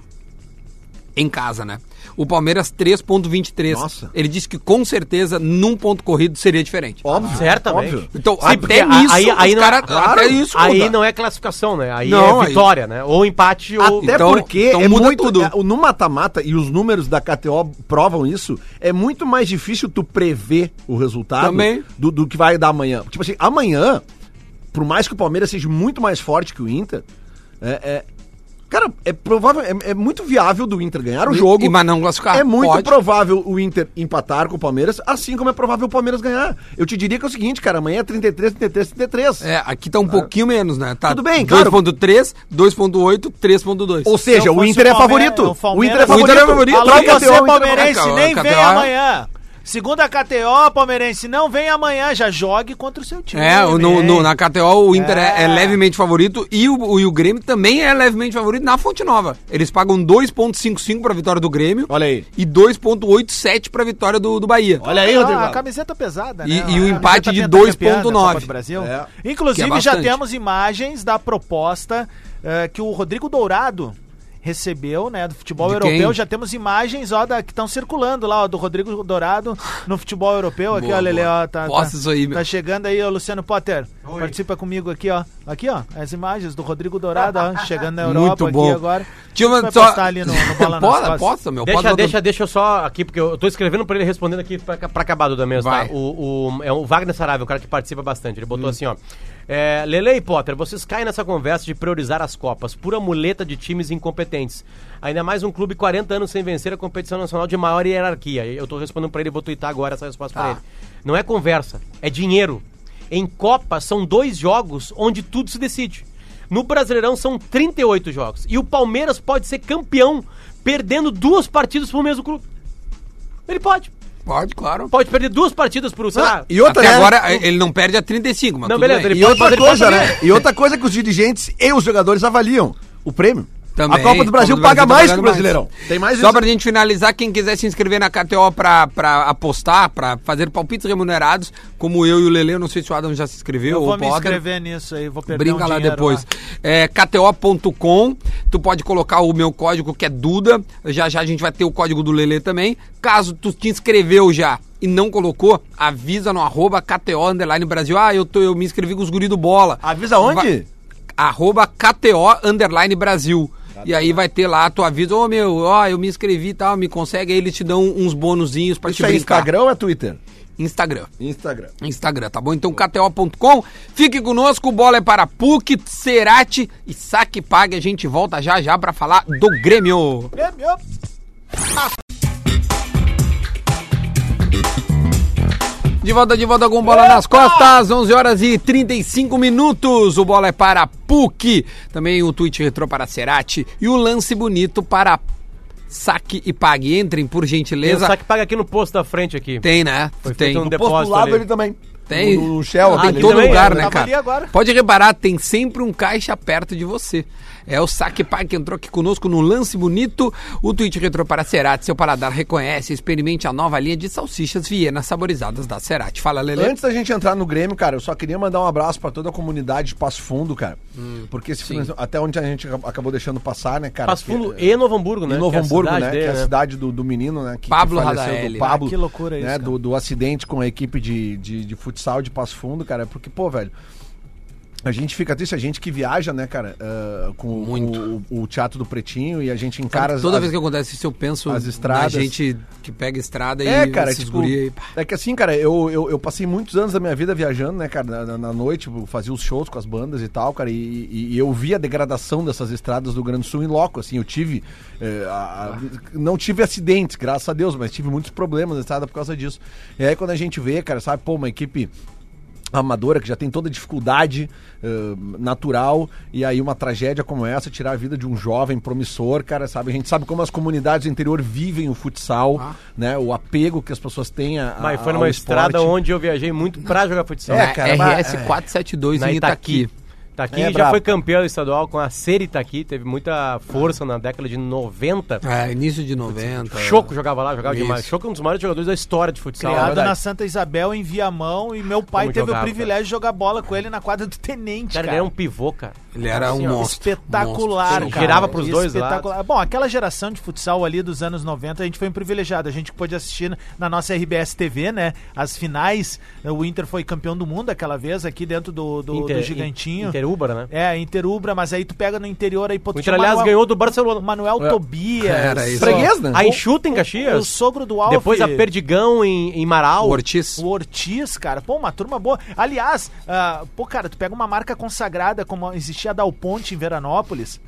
em casa, né? O Palmeiras 3,23. Nossa. Ele disse que com certeza, num ponto corrido, seria diferente. Óbvio. Certamente. Óbvio. Então, Sim, até nisso, aí- aí os não- caras... claro, até isso Aí muda. não é classificação, né? Aí Não, é aí- vitória, né? Ou empate ou. Até Então- porque então é muda muito, tudo. é, o- no mata-mata, e os números da KTO provam isso, é muito mais difícil tu prever o resultado Também. Do, do que vai dar amanhã. Tipo assim, amanhã, por mais que o Palmeiras seja muito mais forte que o Inter, é, é- cara, é provável, é, é muito viável do Inter ganhar o jogo. e- mas não classificar. É muito Pode. provável o Inter empatar com o Palmeiras, assim como é provável o Palmeiras ganhar. Eu te diria que é o seguinte, cara, amanhã é 33, 33, 33. É, aqui tá um pouquinho menos, né? Tá Tudo bem, claro. 2.3, 2.8, 3.2. Ou Se seja, eu o Inter é o favorito. o O Inter é Palmeiras- favorito. O Inter é favorito. Alô, Alô, Inter- você, KTO, Inter- palmeirense, KTO, nem vem amanhã. Segunda KTO, palmeirense, não vem amanhã. Já jogue contra o seu time. É, o- no, no- na KTO o Inter é. É. é levemente favorito e o, o, e o Grêmio também é levemente favorito na Fonte Nova. Eles pagam 2.55 pra vitória do Grêmio Olha aí. e 2.87 pra vitória do, do Bahia. Olha aí, Ah, Rodrigo. A camiseta pesada, E- né? e o A empate de pentacampeã da 2.9. Copa do Brasil. É. Inclusive, é já temos imagens da proposta eh, que o Rodrigo Dourado recebeu, né, do futebol De europeu. quem? Já temos imagens, ó, da, que estão circulando lá, ó, do Rodrigo Dourado no futebol europeu. Aqui, Boa, ó, Lele, ó, tá, tá, aí, tá chegando aí, ó, Luciano Potter. Participa comigo aqui, ó. Aqui, ó, as imagens do Rodrigo Dourado, ó, *laughs* chegando na Europa Muito aqui bom. agora. Deixa eu só- ali no, no Bola *laughs* posta, meu. Deixa, posta deixa, deixa eu só aqui, porque eu tô escrevendo pra ele respondendo aqui pra, pra acabar do mesmo, tá? O, o, é o Wagner Saraiva, o cara que participa bastante. Ele Hum. botou assim, ó. É, Lele e Potter, vocês caem nessa conversa de priorizar as Copas, pura muleta de times incompetentes. Ainda mais um clube 40 anos sem vencer a competição nacional de maior hierarquia. Eu tô respondendo pra ele, vou twittar agora essa resposta Tá. pra ele. Não é conversa, é dinheiro. Em Copa são dois jogos onde tudo se decide. No Brasileirão são 38 jogos. E o Palmeiras pode ser campeão perdendo duas partidas pro mesmo clube. Ele pode. Pode, claro. Pode perder duas partidas pro, sei lá. Ah, e outra, Até né? agora ele não perde a 35, mas Não, tudo beleza, bem. ele E pode- outra mas ele coisa, pode né? E outra coisa que os dirigentes e os jogadores avaliam o prêmio. Também, a Copa do Brasil Copa do paga Brasil tá mais que o pagando mais. Brasileirão. Tem mais Só isso. pra gente finalizar, quem quiser se inscrever na KTO pra, pra apostar, pra fazer palpites remunerados, como eu e o Lele, eu não sei se o Adam já se inscreveu Eu ou vou o me Potter. inscrever nisso aí, vou perder Brinca um lá depois. É, KTO.com, tu pode colocar o meu código que é Duda. Já já a gente vai ter o código do Lele também. Caso tu te inscreveu já e não colocou, avisa no arroba KTO Underline Brasil. Ah, eu, tô, eu me inscrevi com os guri do bola. Avisa onde? Vai- arroba KTO Underline Brasil. E aí vai ter lá, tu avisa, ô meu, ó, eu me inscrevi e tal, me consegue, aí eles te dão uns bonuzinhos pra Isso te é brincar. Instagram ou é Twitter? Instagram. Instagram. Instagram, tá bom? Então KTO.com, fique conosco, bola é para PUC, Cerati e Saque Pague. A gente volta já já pra falar do Grêmio. Grêmio. De volta, de volta com bola nas costas, 11 horas e 35 minutos. O bola é para PUC, também o tweet retrô para Cerati e o lance bonito para Saque e Pague. Entrem, por Tem o gentileza. saque paga aqui no posto da frente aqui. Tem, né? Foi Tem. um No depósito posto do lado ali. ele também. Tem. No, no Shell, Ah, aquele em todo também, lugar, né, cara? Pode reparar, tem sempre um caixa perto de você. É o Saque Pai que entrou aqui conosco no lance bonito. O tweet retrô para Cerati, seu paladar reconhece. Experimente a nova linha de salsichas Viena saborizadas da Cerati. Fala, Lele. Antes da gente entrar no Grêmio, cara, eu só queria mandar um abraço pra toda a comunidade de Passo Fundo, cara. Porque esse final- até onde a gente acabou deixando passar, né, cara? Passo que- Fundo e Novo Hamburgo, né? Novo Que é a Hamburgo, cidade né? dele, que é a né? cidade do, do menino, né? Que, Pablo que faleceu, Radaeli. do Pablo. Ah, que loucura isso, né, cara. do, do acidente com a equipe de, de, de futsal de Passo Fundo, cara. Porque, pô, velho. A gente fica triste, a gente que viaja, né, cara, ah, com Muito. O, o Teatro do Pretinho e a gente encara Toda as- vez que acontece isso, eu penso as na estradas. gente que pega estrada É, e cara, esses tipo, aí, é que assim, cara, eu, eu, eu passei muitos anos da minha vida viajando, né, cara, na, na- na noite, tipo, fazia os shows com as bandas e tal, cara, e, e- e eu vi a degradação dessas estradas do Grande Sul em loco, assim, eu tive, a- a- não tive acidentes, graças a Deus, mas tive muitos problemas na estrada por causa disso. E aí quando a gente vê, cara, sabe, pô, uma equipe amadora que já tem toda a dificuldade eh, natural e aí uma tragédia como essa tirar a vida de um jovem promissor, cara, sabe? A gente sabe como as comunidades do interior vivem o futsal, Ah. né? O apego que as pessoas têm a, Mas foi ao numa estrada onde eu viajei muito pra jogar futsal. É, cara, mas- RS 472 Na em Itaqui. Itaqui. Itaqui É já foi campeão estadual com a Ser Itaqui, teve muita força na década de 90. É, início de 90. Choco jogava lá, jogava Isso. demais. Choco é um dos maiores jogadores da história de futsal. Criado verdade. na Santa Isabel, em Viamão, e meu pai Como teve jogava, o privilégio de jogar bola com ele na quadra do Tenente, Cara, cara. ele era um pivô, cara. Ele era um Assim, ó, monstro. Espetacular, monstro. cara. Girava pros dois Espetacular. Bom, aquela geração de futsal ali dos anos 90, a gente foi um privilegiado. A gente pôde assistir na nossa RBS TV, né? As finais. O Inter foi campeão do mundo aquela vez, aqui dentro do, do, Inter- do Gigantinho. Interúbara, né? É, Interubra, mas aí tu pega no interior aí, pô, O Inter, aliás, Manuel- ganhou do Barcelona. Manuel Tobias. Era isso. Freguês, né? A enxuta em O Caxias. sogro do Alf. Depois a Perdigão em, em Marau. O Ortiz. O Ortiz, cara, pô, uma turma boa. Aliás, ah, pô, cara, tu pega uma marca consagrada como existia a Dal Ponte em Veranópolis.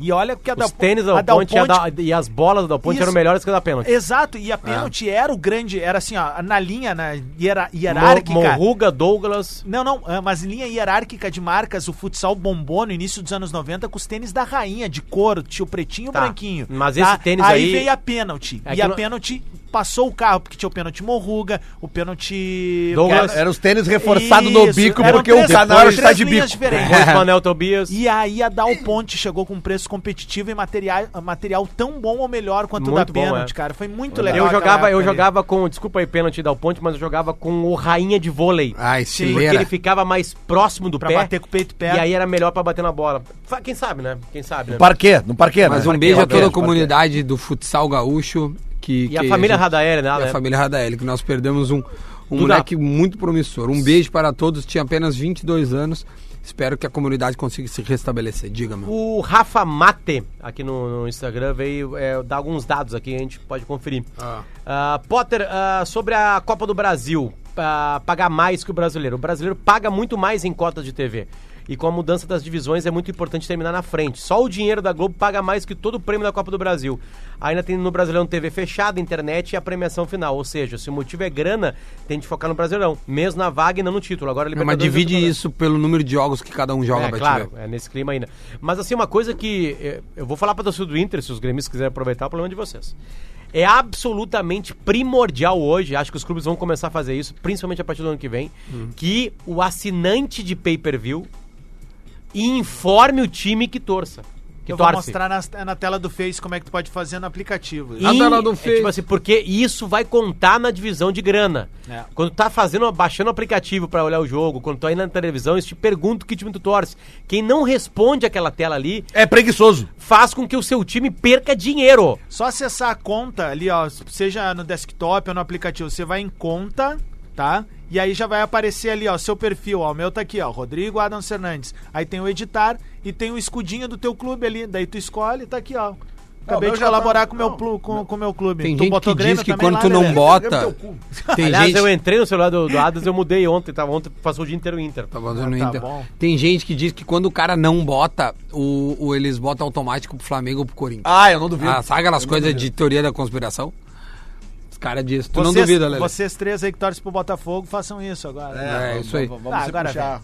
E olha que a Os tênis da a Dal Ponte, e a da- e as bolas da Ponte Isso. eram melhores que a da pênalti. Exato, e a pênalti era o grande, era assim, ó, na linha na hiera- hierárquica. Mo- Morruga, Douglas. Não, não, ah, mas linha hierárquica de marcas, o futsal bombou no início dos anos 90 com os tênis da rainha, de couro, tinha o pretinho e o Tá, branquinho. mas esse tênis aí- veio a pênalti. É e a não- pênalti passou o carro, porque tinha o pênalti morruga, o pênalti. Douglas. Era, era os tênis reforçados no bico, porque três- o canal está de bico. Depois Manel Tobias. E aí a Dal Ponte chegou com um preço competitivo e material, material tão bom ou melhor quanto o da bom, pênalti, é. cara. Foi muito legal. Eu jogava, eu ali. jogava com, desculpa aí, pênalti da ponte, mas eu jogava com o rainha de vôlei. Ah, Porque estileira. ele ficava mais próximo do Pra pé. bater com o peito perto. E aí era melhor pra bater na bola. Quem sabe, né? Quem sabe, né? No parquê, no parquê, Mas né? um beijo a toda a comunidade do futsal gaúcho. Que, E a que família gente- Radaéria, né? A família Radaeli, que nós perdemos um, um Duda. moleque muito promissor. Um beijo para todos, tinha apenas 22 anos. Espero que a comunidade consiga se restabelecer. Diga, meu. O Rafa Mate, aqui no, no Instagram, veio é, dar alguns dados aqui, a gente pode conferir. Ah, Potter, ah, sobre a Copa do Brasil, ah, pagar mais que o brasileiro. O brasileiro paga muito mais em cotas de TV. E com a mudança das divisões é muito importante terminar na frente. Só o dinheiro da Globo paga mais que todo o prêmio da Copa do Brasil. Ainda tem no Brasileirão TV fechada, internet e a premiação final. Ou seja, se o motivo é grana, tem de focar no Brasileirão. Mesmo na vaga e não no título. Agora Mas Libertadores divide isso pelo número de jogos que cada um joga é, claro, é nesse clima ainda. Mas assim, uma coisa que eh, eu vou falar para torcida do Inter, se os gremistas quiserem aproveitar, é o problema de vocês. É absolutamente primordial hoje, acho que os clubes vão começar a fazer isso, principalmente a partir do ano que vem, Uhum. que o assinante de pay-per-view informe o time que torça. Que Eu vou torce. mostrar na, na tela do Face como é que tu pode fazer no aplicativo. A E- tela do é, Face. tipo assim, porque isso vai contar na divisão de grana. É. Quando tá fazendo, baixando o aplicativo pra olhar o jogo, quando tu aí na televisão, eles te perguntam que time tu torce. Quem não responde aquela tela ali, É preguiçoso. faz com que o seu time perca dinheiro. Só acessar a conta ali, ó, seja no desktop ou no aplicativo, você vai em conta, tá? E aí já vai aparecer ali, ó, seu perfil, ó, o meu tá aqui, ó, Rodrigo Adams Fernandes. Aí tem o editar e tem o escudinho do teu clube ali, daí tu escolhe, tá aqui, ó. Acabei meu de já colaborar tá- com o meu, não. plu- com, com meu clube. Tem Tu gente botou que diz que quando lá, tu né, não Lelê? bota. Tem Aliás, gente. eu entrei no celular do, do Adams, eu mudei ontem, tava ontem, passou o dia inteiro o Inter. Tá fazendo Tá Inter. bom. Tem gente que diz que quando o cara não bota, o, o- eles botam automático pro Flamengo ou pro Corinthians. Ah, eu não duvido. Ah, sabe aquelas não coisas de teoria da conspiração? Os caras dizem. Tu não Vocês- duvida, Lelê. Vocês três aí que torcem pro Botafogo, façam isso agora. É, vamos- isso aí. Vamos, Ah, se agora puxar.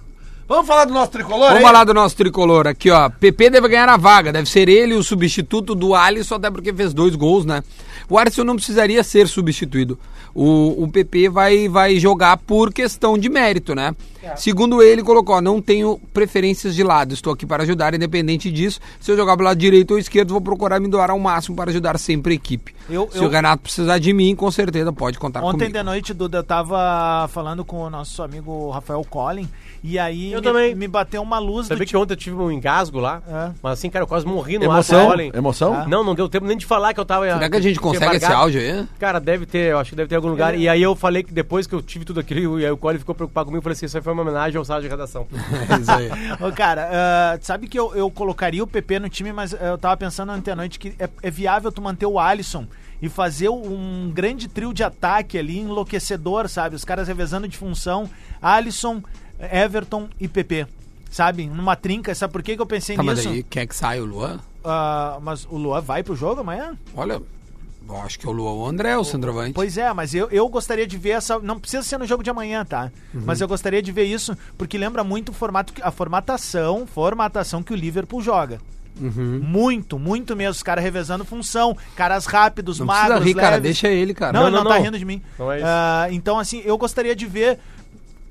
Vamos falar do nosso tricolor Vamos aí? falar do nosso tricolor aqui, ó. PP deve ganhar a vaga. Deve ser ele o substituto do Alisson, até porque fez dois gols, né? O Alisson não precisaria ser substituído. O, o PP vai, vai jogar por questão de mérito, né? Segundo ele, colocou: não tenho preferências de lado. Estou aqui para ajudar, independente disso. Se eu jogar pro lado direito ou esquerdo, vou procurar me doar ao máximo para ajudar sempre a equipe. Eu- Se eu- o Renato precisar de mim, com certeza pode contar Ontem comigo. de noite, Duda, eu tava falando com o nosso amigo Rafael Collin, e aí Eu me, também. me bateu uma luz Sabia do que ontem eu tive um engasgo lá? É. Mas assim, cara, eu quase morri no Emoção? ar. Emoção? Não, não deu tempo nem de falar que eu tava. Será que a gente consegue esse áudio aí? Cara, deve ter, eu acho que deve ter em algum lugar. E aí eu falei que depois que eu tive tudo aquilo, e aí o Colin ficou preocupado comigo, eu falei assim, isso aí foi uma homenagem ao sala de redação. *laughs* É isso aí. Ô, cara, ah, sabe que eu, eu colocaria o PP no time, mas eu tava pensando ontem à noite que é, é viável tu manter o Alisson e fazer um grande trio de ataque ali, enlouquecedor, sabe? Os caras revezando de função, Alisson, Everton e PP. Sabe? Numa trinca, sabe por que, que eu pensei Tá, mas nisso? aí quer que saia o Luan? Ah, mas o Luan vai pro jogo amanhã? Olha, eu acho que é o Luan ou o André, o centroavante. Pois é, mas eu, eu gostaria de ver essa. Não precisa ser no jogo de amanhã, tá? Uhum. Mas eu gostaria de ver isso, porque lembra muito o formato, a formatação, formatação que o Liverpool joga. Uhum. Muito, muito mesmo. Os caras revezando função, caras rápidos, Não magros, rir, cara. leves. Deixa ele, cara. Não, Não, ele não, não, tá não. rindo de mim. Não é isso. Ah, então, assim, eu gostaria de ver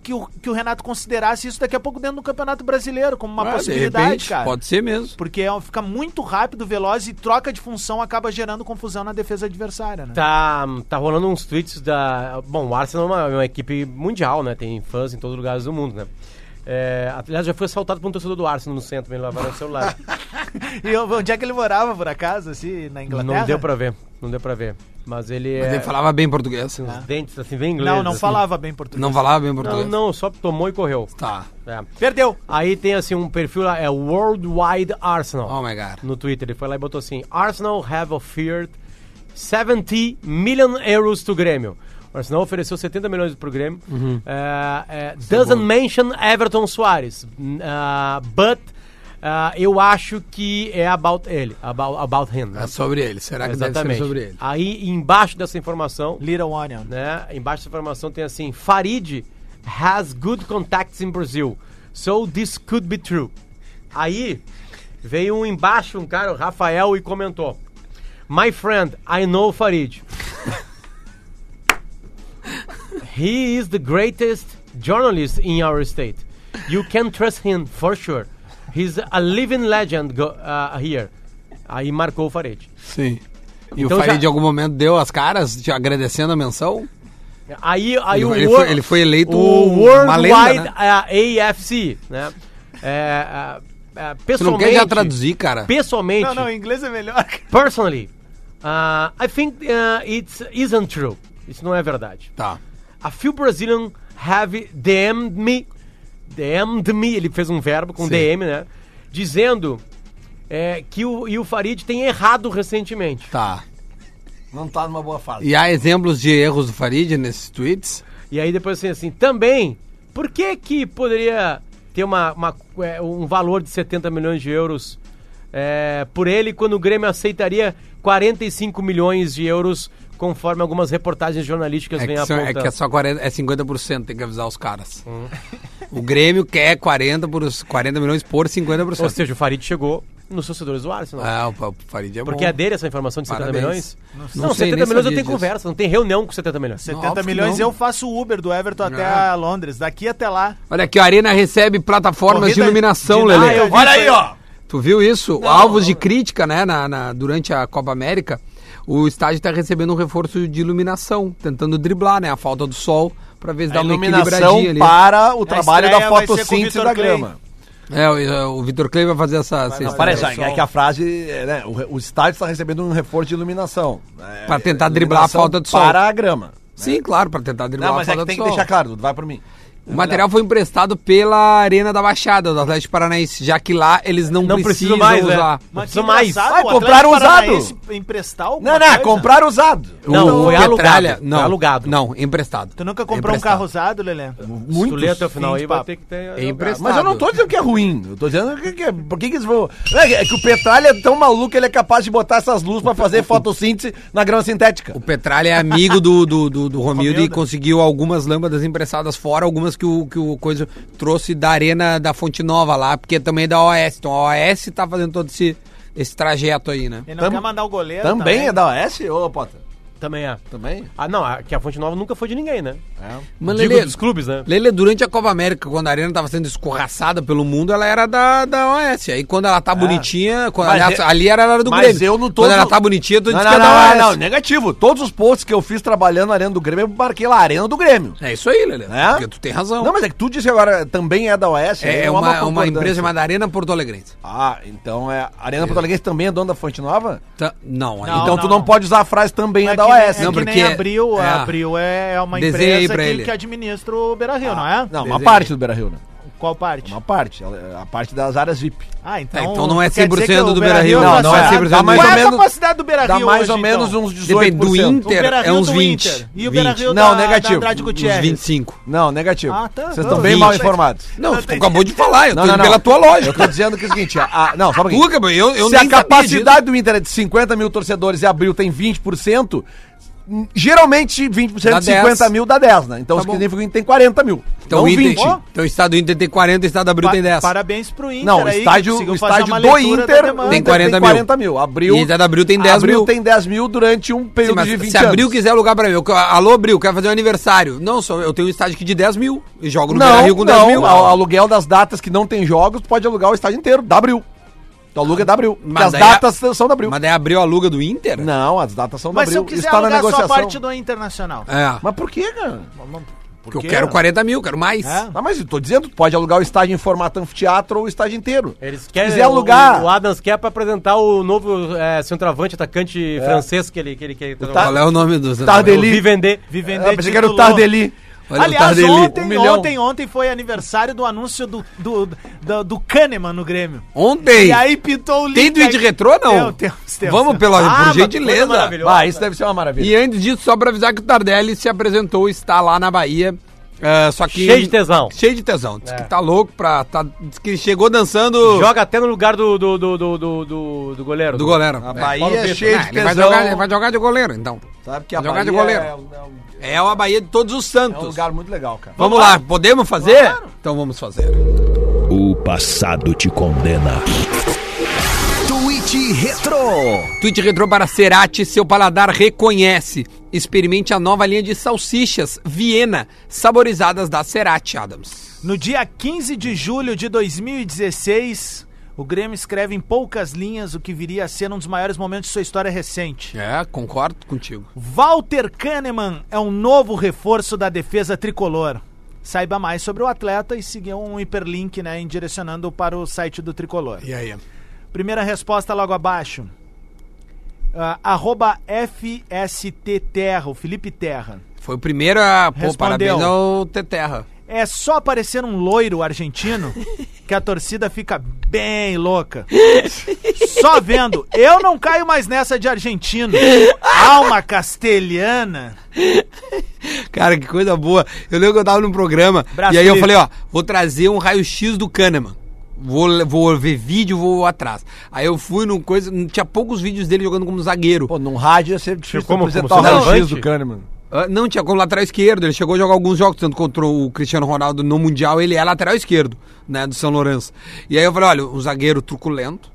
que o, que o Renato considerasse isso daqui a pouco dentro do Campeonato Brasileiro, como uma Ah, de possibilidade, repente, cara. Pode ser mesmo. Porque é- fica muito rápido, veloz e troca de função acaba gerando confusão na defesa adversária, né? Tá, tá rolando uns tweets da. Bom, o Arsenal é uma, é uma equipe mundial, né? Tem fãs em todos os lugares do mundo, né? É, aliás, já foi assaltado por um torcedor do Arsenal no centro, me levaram o celular. *laughs* E onde é que ele morava, por acaso, assim, na Inglaterra? não deu pra ver, não deu pra ver. Mas ele Mas é. ele falava bem português. assim, os dentes, assim, bem inglês. Não, não assim. falava bem português. Não falava bem Não, português. não, só tomou e correu. Tá. É. Perdeu. Aí tem assim um perfil lá, é Worldwide Arsenal. Oh my god. no Twitter. Ele foi lá e botou assim: Arsenal have offered 70 million euros to Grêmio. O Arsenal ofereceu 70 milhões pro Grêmio. Uhum. Eh, eh, doesn't mention Everton Soares. Ah, but ah, eu acho que é about ele. About, about him. né? É sobre ele. Será que deve Exatamente. ser sobre ele? Aí embaixo dessa informação, Little Onion. né? Embaixo dessa informação tem assim: Farid has good contacts in Brazil. So this could be true. Aí veio um embaixo, um cara, o Rafael, e comentou: My friend, I know Farid. *laughs* He is the greatest journalist in our state. You can trust him for sure. He's a living legend go, uh, here. Aí marcou o Farid. Sim. E Então o Farid já- de algum momento deu as caras te agradecendo a menção? Aí, aí Ele- o ele Wor- foi- ele foi eleito o uma Worldwide lenda, eh, AFC, né? É, é, é, Tu não pessoalmente, quer já traduzir, cara? pessoalmente, Não, não, em inglês é melhor. *laughs* personally, uh, I think uh, it isn't true. Isso não é verdade. Tá. A few Brazilians have DM'd me, DM'd me, ele fez um verbo com Sim. DM, né? Dizendo é, que o, e o Farid tem errado recentemente. Tá. Não tá numa boa fase. E há exemplos de erros do Farid nesses tweets? E aí depois assim, assim, também, por que que poderia ter uma, uma, é, um valor de 70 milhões de euros é, por ele quando o Grêmio aceitaria 45 milhões de euros conforme algumas reportagens jornalísticas É vêm são- é apontando. que é só 40, é 50%, tem que avisar os caras. *laughs* O Grêmio quer 40, por, os 40 milhões por 50%. Ou seja, o Farid chegou nos torcedores do Arsenal. É, o, o Farid é Porque bom. é dele essa informação de 70 Parabéns. milhões? Não Não, sei, 70 nem milhões eu tenho disso. conversa, não tem reunião com 70 milhões. 70 óbvio que milhões não. eu faço o Uber do Everton até Ah. a Londres. Daqui até lá. Olha aqui, a Arena recebe plataformas de Corrida iluminação, de- Lelê. Ah, eu vi Olha isso aí, ó. Tu viu isso? Alvos de crítica, né, na, na- durante a Copa América. O estádio está recebendo um reforço de iluminação, tentando driblar, né, a falta do sol, para ver se dá A uma iluminação equilibradinha ali. para o trabalho da vai fotossíntese da grama. É, o, o Vitor Clay vai fazer essa... essa Não, parece, é que a frase, é, né, o, o estádio está recebendo um reforço de iluminação. É, Pra tentar driblar a falta de sol. Para a grama. Sim, claro, para tentar driblar Não, mas a é falta que tem do que sol. deixar claro, vai por mim. O material foi emprestado pela Arena da Baixada do Atlético Paranaense, já que lá eles não, Não precisam precisam mais, né? usar. Não precisa mais. Vai, o compraram usado. Emprestar Não, não, coisa? comprar usado. Não, O foi Petralha- alugado. Não, Foi alugado. Não, emprestado. Tu nunca comprou um Emprestado. carro usado, Lelê? Se tu ler até o final aí, vai ter que ter. É emprestado. Mas eu não tô dizendo que é ruim. Eu tô dizendo que, que é- por que, que eles vão. É, é que o Petralha é tão maluco que ele é capaz de botar essas luzes pra fazer fotossíntese na grama sintética. O Petralha é amigo do, do, do, do *laughs* Romildo e conseguiu algumas lâmpadas emprestadas fora, algumas que o, que o coisa trouxe da arena da Fonte Nova lá, porque também é da OAS. Então a OAS tá fazendo todo esse, esse trajeto aí, né? Ele não Tam- quer mandar o goleiro Também é da OS, ô Potter? Também é. Também? Ah, não, a- que a Fonte Nova nunca foi de ninguém, né? Mas Digo Lelê, dos clubes, né? Lele, durante a Copa América, quando a arena tava sendo escorraçada pelo mundo, ela era da, da OAS. Aí quando ela tá bonitinha, quando, É. Aliás, eu- ali era, era do Mas Grêmio. eu não tô. Quando ela tá bonitinha, tu não, não, que é não, da não, não, negativo. Todos os posts que eu fiz trabalhando na Arena do Grêmio, eu marquei lá, Arena do Grêmio. É isso aí, Lele. É? Porque tu tem razão. Não, mas é que tu disse agora também é da OS. é é não há uma, uma concordância. empresa chamada Arena Porto Alegrense. Ah, então é. A Arena Porto Alegre também é dona da Fonte Nova? Tá- não, Não, então tu não. não pode usar a frase também é, É da que, OS. nem, é Não, que porque- nem Abril, é. a Abril é uma Desenha aí empresa que, que administra o Beira-Rio, não é? Não, uma Desenho. parte do Beira Rio, né? Qual parte? Uma parte. A parte das áreas VIP. Ah, então... É, então não é quer dizer 100% que o do Beira-Rio, tá não, não é só- 100% Qual do é a Beira-Rio. capacidade do Beira-Rio Dá mais hoje, ou menos então? uns 18%. Depende do O Inter, é uns do 20. Inter. E o 20. Beira-Rio Não, da, negativo. da Andrade Uns Gutierrez. 25. Não, negativo. Ah, tá. Vocês Não, estão bem 20. mal informados. Não, Não, tu acabou de falar, eu tô Não, não, indo não. pela tua lógica. Eu tô dizendo que é o seguinte, a, a- não, só um pouquinho. Tu, eu, eu Se nem a capacidade do Inter é de 50 mil torcedores e abril tem 20%, hum, geralmente 20% Dá de 50 10. mil dá 10, né? Então Tá significa bom. que o Inter tem 40 mil. Então, não o Inter, 20. então o estado do Inter tem 40, o estado do Abril Pa- tem 10. Parabéns pro Inter Não, o estádio, o estádio do Inter. Tem 40 tem mil. 40 mil. Abril, E da Abril tem 10 Abril mil. tem 10 mil durante um Sim, período mas de 20 se anos. Abril quiser alugar pra mim, eu, alô Abril, quero fazer um aniversário. Não, só eu tenho um estádio aqui de 10 mil e jogo no Não, Beira-Rio com 10 não, mil. ao- aluguel das datas que não tem jogos, pode alugar o estádio inteiro, da Abril. Tu aluga da Abril. Mas as datas são da Abril. Mas daí Abril aluga do Inter? Não, as datas são da Mas se Abril. eu quiser Está na alugar só a negociação. parte do Internacional. É, Mas por que, cara? porque eu quero 40 mil, quero mais. É? Ah, mas eu tô dizendo, tu pode alugar o estádio em formato anfiteatro ou o estádio inteiro. Eles Se querem. quiser alugar. O, o Adams quer pra apresentar o novo é, centroavante, atacante francês que ele, que ele quer. Qual é o nome do Tardelli. Vivender. Vivender Eu pensei que era o titulou. Olha Aliás, ontem, um ontem, ontem foi aniversário do anúncio do, do, do, do Kahneman no Grêmio. Ontem. E aí pintou o link. Tem tweet aí- retrô, não? Tem, temos, temos. Vamos, pela, Ah, por gentileza. Bah, isso deve ser uma maravilha. E antes disso, só pra avisar que o Tardelli se apresentou, está lá na Bahia. é, só que Cheio de tesão. Cheio de tesão. Diz É. que tá louco pra. Tá, diz que ele chegou dançando Joga até no lugar do, do, do, do, do, do- goleiro. do goleiro. A É. Bahia é cheia Ah, de ele, vai tesão. jogar, ele vai jogar de goleiro, então. Sabe que a Jogar de Bahia goleiro. É, um- é um- É a Bahia de todos os é um santos. lugar muito legal, cara. Vamos lá, podemos fazer? Então vamos fazer. O passado te condena. Tweet Retro. Tweet retrô para Cerati, seu paladar reconhece. Experimente a nova linha de salsichas Viena, saborizadas da Cerati Adams. No dia 15 de julho de 2016, o Grêmio escreve em poucas linhas o que viria a ser um dos maiores momentos de sua história recente. É, concordo contigo. Walter Kahneman é um novo reforço da defesa tricolor. Saiba mais sobre o atleta e siga um hiperlink, né, em direcionando para o site do tricolor. E aí? Primeira resposta logo abaixo. Ah, arroba FST Terra, o Felipe Terra. Foi o primeiro a. Pô, Respondeu. parabéns ao Teterra. É só aparecer um loiro argentino que a torcida fica bem louca. Só vendo. Eu não caio mais nessa de argentino. Alma castelhana. Cara, que coisa boa. Eu lembro que eu tava num programa Braço e aí eu falei, ó, vou trazer um raio-x do Kahneman. Vou, vou ver vídeo, vou atrás. Aí eu fui num coisa, tinha poucos vídeos dele jogando como zagueiro. Pô, num rádio ia ser difícil Como- apresentar como o raio-x centroavante? do Kahneman. Ah, não, tinha como lateral esquerdo. Ele chegou a jogar alguns jogos, tanto contra o Cristiano Ronaldo no Mundial, ele é lateral esquerdo, né, do São Lourenço. E aí eu falei, olha, um zagueiro truculento,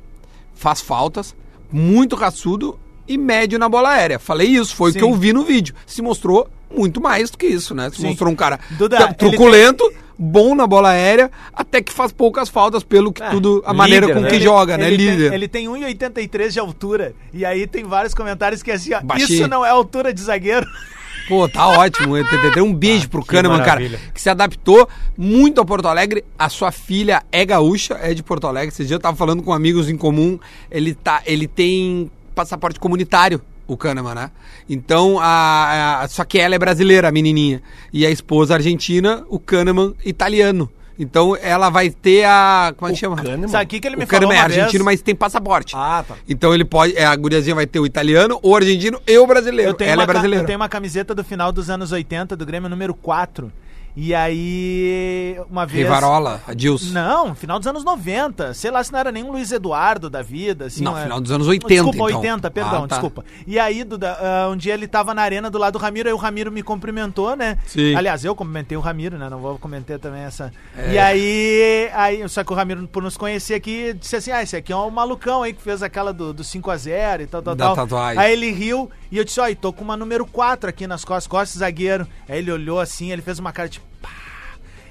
faz faltas, muito raçudo e médio na bola aérea. Falei isso, foi o Sim. que eu vi no vídeo. Se mostrou muito mais do que isso, né? Se Sim. mostrou um cara Duda, truculento, bom na bola aérea, até que faz poucas faltas pelo que É, tudo, a maneira líder, com né? que Ele- joga, né? Ele Líder. tem, ele tem 1,83 de altura. E aí tem vários comentários que é assim, ó, Baixinho. isso não é altura de zagueiro. *laughs* Pô, tá ótimo. Um beijo pro Kahneman, cara. Que se adaptou muito a Porto Alegre. A sua filha é gaúcha, é de Porto Alegre. Esse dia eu tava falando com amigos em comum. Ele, tá, ele tem passaporte comunitário. o Kahneman, né? Então, a, a- só que ela é brasileira, a menininha. E a esposa argentina, o Kahneman italiano. Então, ela vai ter a... Como é que chama? Kahneman? Sabe o que, que ele me o Kahneman falou é uma vez? argentino, mas tem passaporte. Ah, tá. Então, ele pode... É, a guriazinha vai ter o italiano, o argentino e o brasileiro. Eu tenho, ela uma, é ca- brasileira. eu tenho uma camiseta do final dos anos 80 do Grêmio número 4. E aí, uma vez. Rivarola, Adilson. Não, final dos anos 90. Sei lá se não era nem um Luiz Eduardo da vida. Assim, Não, final dos anos 80, Desculpa, então. 80, perdão, Ah, tá. desculpa. E aí, Duda, ah, um dia ele tava na arena do lado do Ramiro, aí o Ramiro me cumprimentou, né? Sim. Aliás, eu cumprimentei o Ramiro, né? Não vou comentar também essa. É. E aí, aí, só que o Ramiro, por nos conhecer aqui, disse assim: ah, esse aqui é um malucão aí que fez aquela do, do 5x0 e tal, tal, Da tal. tatuagem. Aí ele riu e eu disse: ó, e tô com uma número 4 aqui nas costas, costas zagueiro. Aí ele olhou assim, ele fez uma cara tipo. Pá.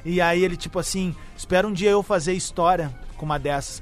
E aí ele, tipo assim, espera um dia eu fazer história com uma dessas.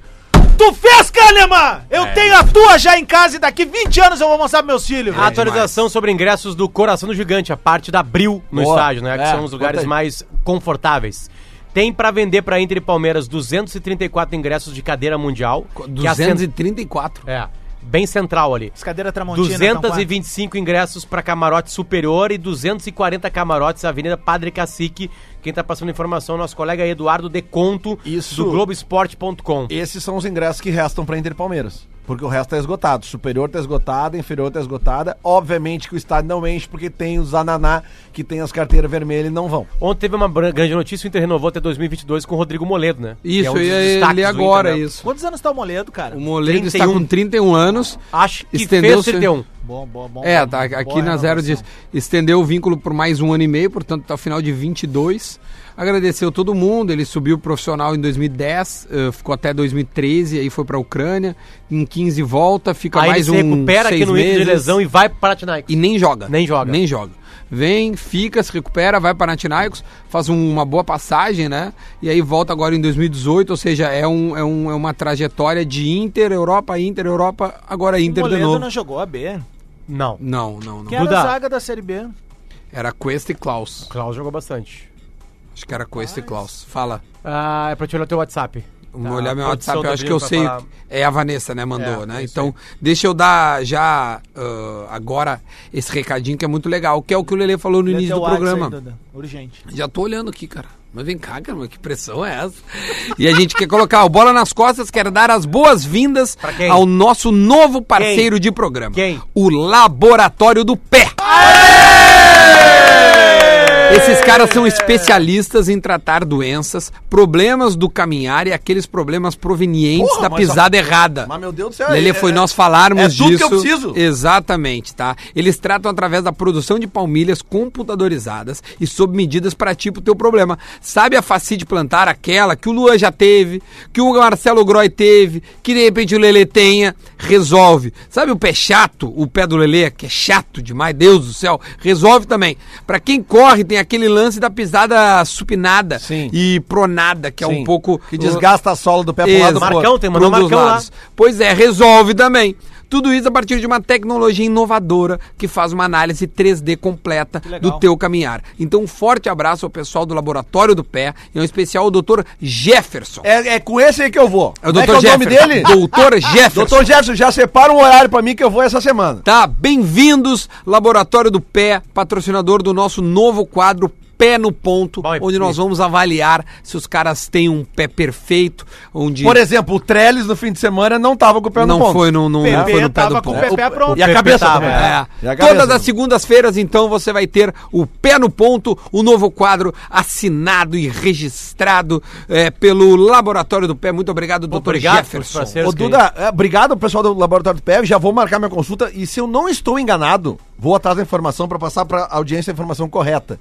Tu fez, Kahneman! Eu É. tenho a tua já em casa e daqui 20 anos eu vou mostrar pros meus filhos. A velho. atualização sobre ingressos do Coração do Gigante, a parte da Abril no Boa. estádio, né? Que É, são os lugares mais confortáveis. Tem pra vender pra Inter e Palmeiras 234 ingressos de cadeira mundial. que é a cent- 234. É, bem central ali. Escadeira Tramontina. então, 225 ingressos para camarote superior e 240 camarotes Avenida Padre Cacique. Quem tá passando informação é o nosso colega Eduardo Deconto, Isso. do Globoesporte.com. Esses são os ingressos que restam pra Inter e Palmeiras. Porque o resto tá esgotado. Superior tá esgotada, inferior tá esgotada. Obviamente que o estádio não enche porque tem os Ananá que tem as carteiras vermelhas e não vão. Ontem teve uma grande notícia, o Inter renovou até 2022 com o Rodrigo Moledo, né? Que Isso, é um eu ia agora Inter, né? isso. Quantos anos tá o Moledo, cara? O Moledo está 31. com 31 anos. Acho que Estendeu-se- fez 31. Bom, bom, bom. É, tá, boa aqui na Zero diz, estendeu o vínculo por mais um ano e meio, portanto tá ao final de 22. Agradeceu todo mundo, ele subiu profissional em 2010, eh, ficou até 2013, aí foi pra Ucrânia, em 15 volta, fica Aí mais ele se um recupera aqui seis no Inter de meses lesão e vai pro Panathinaikos. e nem joga. Nem joga. Nem joga. Vem, fica, se recupera, vai para Panathinaikos, faz um- uma boa passagem, né? E aí volta agora em 2018, ou seja, é, um, é, um, é uma trajetória de Inter, Europa, Inter, Europa, agora O Inter de Moledo novo. não jogou a B. Não. Não, não, não. Quem era Duda. a zaga da Série B? Era Cuesta e Klaus. O Klaus jogou bastante. Acho que era Cuesta e Klaus. Fala. Ah, é pra te olhar o teu WhatsApp. Vou Tá, olhar meu WhatsApp, eu acho que eu sei. falar. É a Vanessa, né? Mandou, É, né? é Então, deixa eu dar já ah, agora esse recadinho que é muito legal, que é o que o Lele falou no Lê início do programa. aí. Urgente. Já tô olhando aqui, cara. Mas vem cá, cara, que pressão é essa? E a gente quer colocar o Bola nas Costas, quer dar as boas-vindas quem? ao nosso novo parceiro de programa. Quem? O Laboratório do Pé. Esses caras são especialistas em tratar doenças, problemas do caminhar e aqueles problemas provenientes Porra, da pisada errada. Mas, meu Deus do céu, Lele, é- foi é- nós falarmos é disso. tudo que eu preciso. Exatamente, tá? Eles tratam através da produção de palmilhas computadorizadas e sob medidas para tipo teu problema. Sabe a facite plantar, aquela que o Luan já teve, que o Marcelo Groy teve, que de repente o Lele tenha, resolve. Sabe o pé chato, o pé do Lele, que é chato demais, Deus do céu, resolve também. Para quem corre, tem aquele lance da pisada supinada Sim. e pronada, que é Sim. um pouco Que desgasta a sola do pé pro lado. Marcão, tem um dos Marcão lá. lados. Pois é, resolve também. Tudo isso a partir de uma tecnologia inovadora que faz uma análise 3D completa do teu caminhar. Então, um forte abraço ao pessoal do Laboratório do Pé, e um especial ao Dr. Jefferson. É, é com esse aí que eu vou. É o é Dr. que é o nome dele? Dr. *laughs* Jefferson. Doutor Jefferson, já separa um horário pra mim que eu vou essa semana. Tá, bem-vindos, Laboratório do Pé, patrocinador do nosso novo quadro Pé no Ponto, Bom, e- onde nós vamos avaliar se os caras têm um pé perfeito, onde Por exemplo, o Trellis no fim de semana não tava com o pé no não ponto. foi no, no, não foi no pé do com o ponto. PP pronto. E a cabeça tava, também. É. E a cabeça Todas as segundas-feiras, então, você vai ter o Pé no Ponto, o novo quadro assinado e registrado é, pelo Laboratório do Pé. Muito obrigado, doutor Obrigado Jefferson. Ô, Duda, é, obrigado pessoal do Laboratório do Pé. Já vou marcar minha consulta. E se eu não estou enganado, vou atrás da informação para passar para a audiência a informação correta.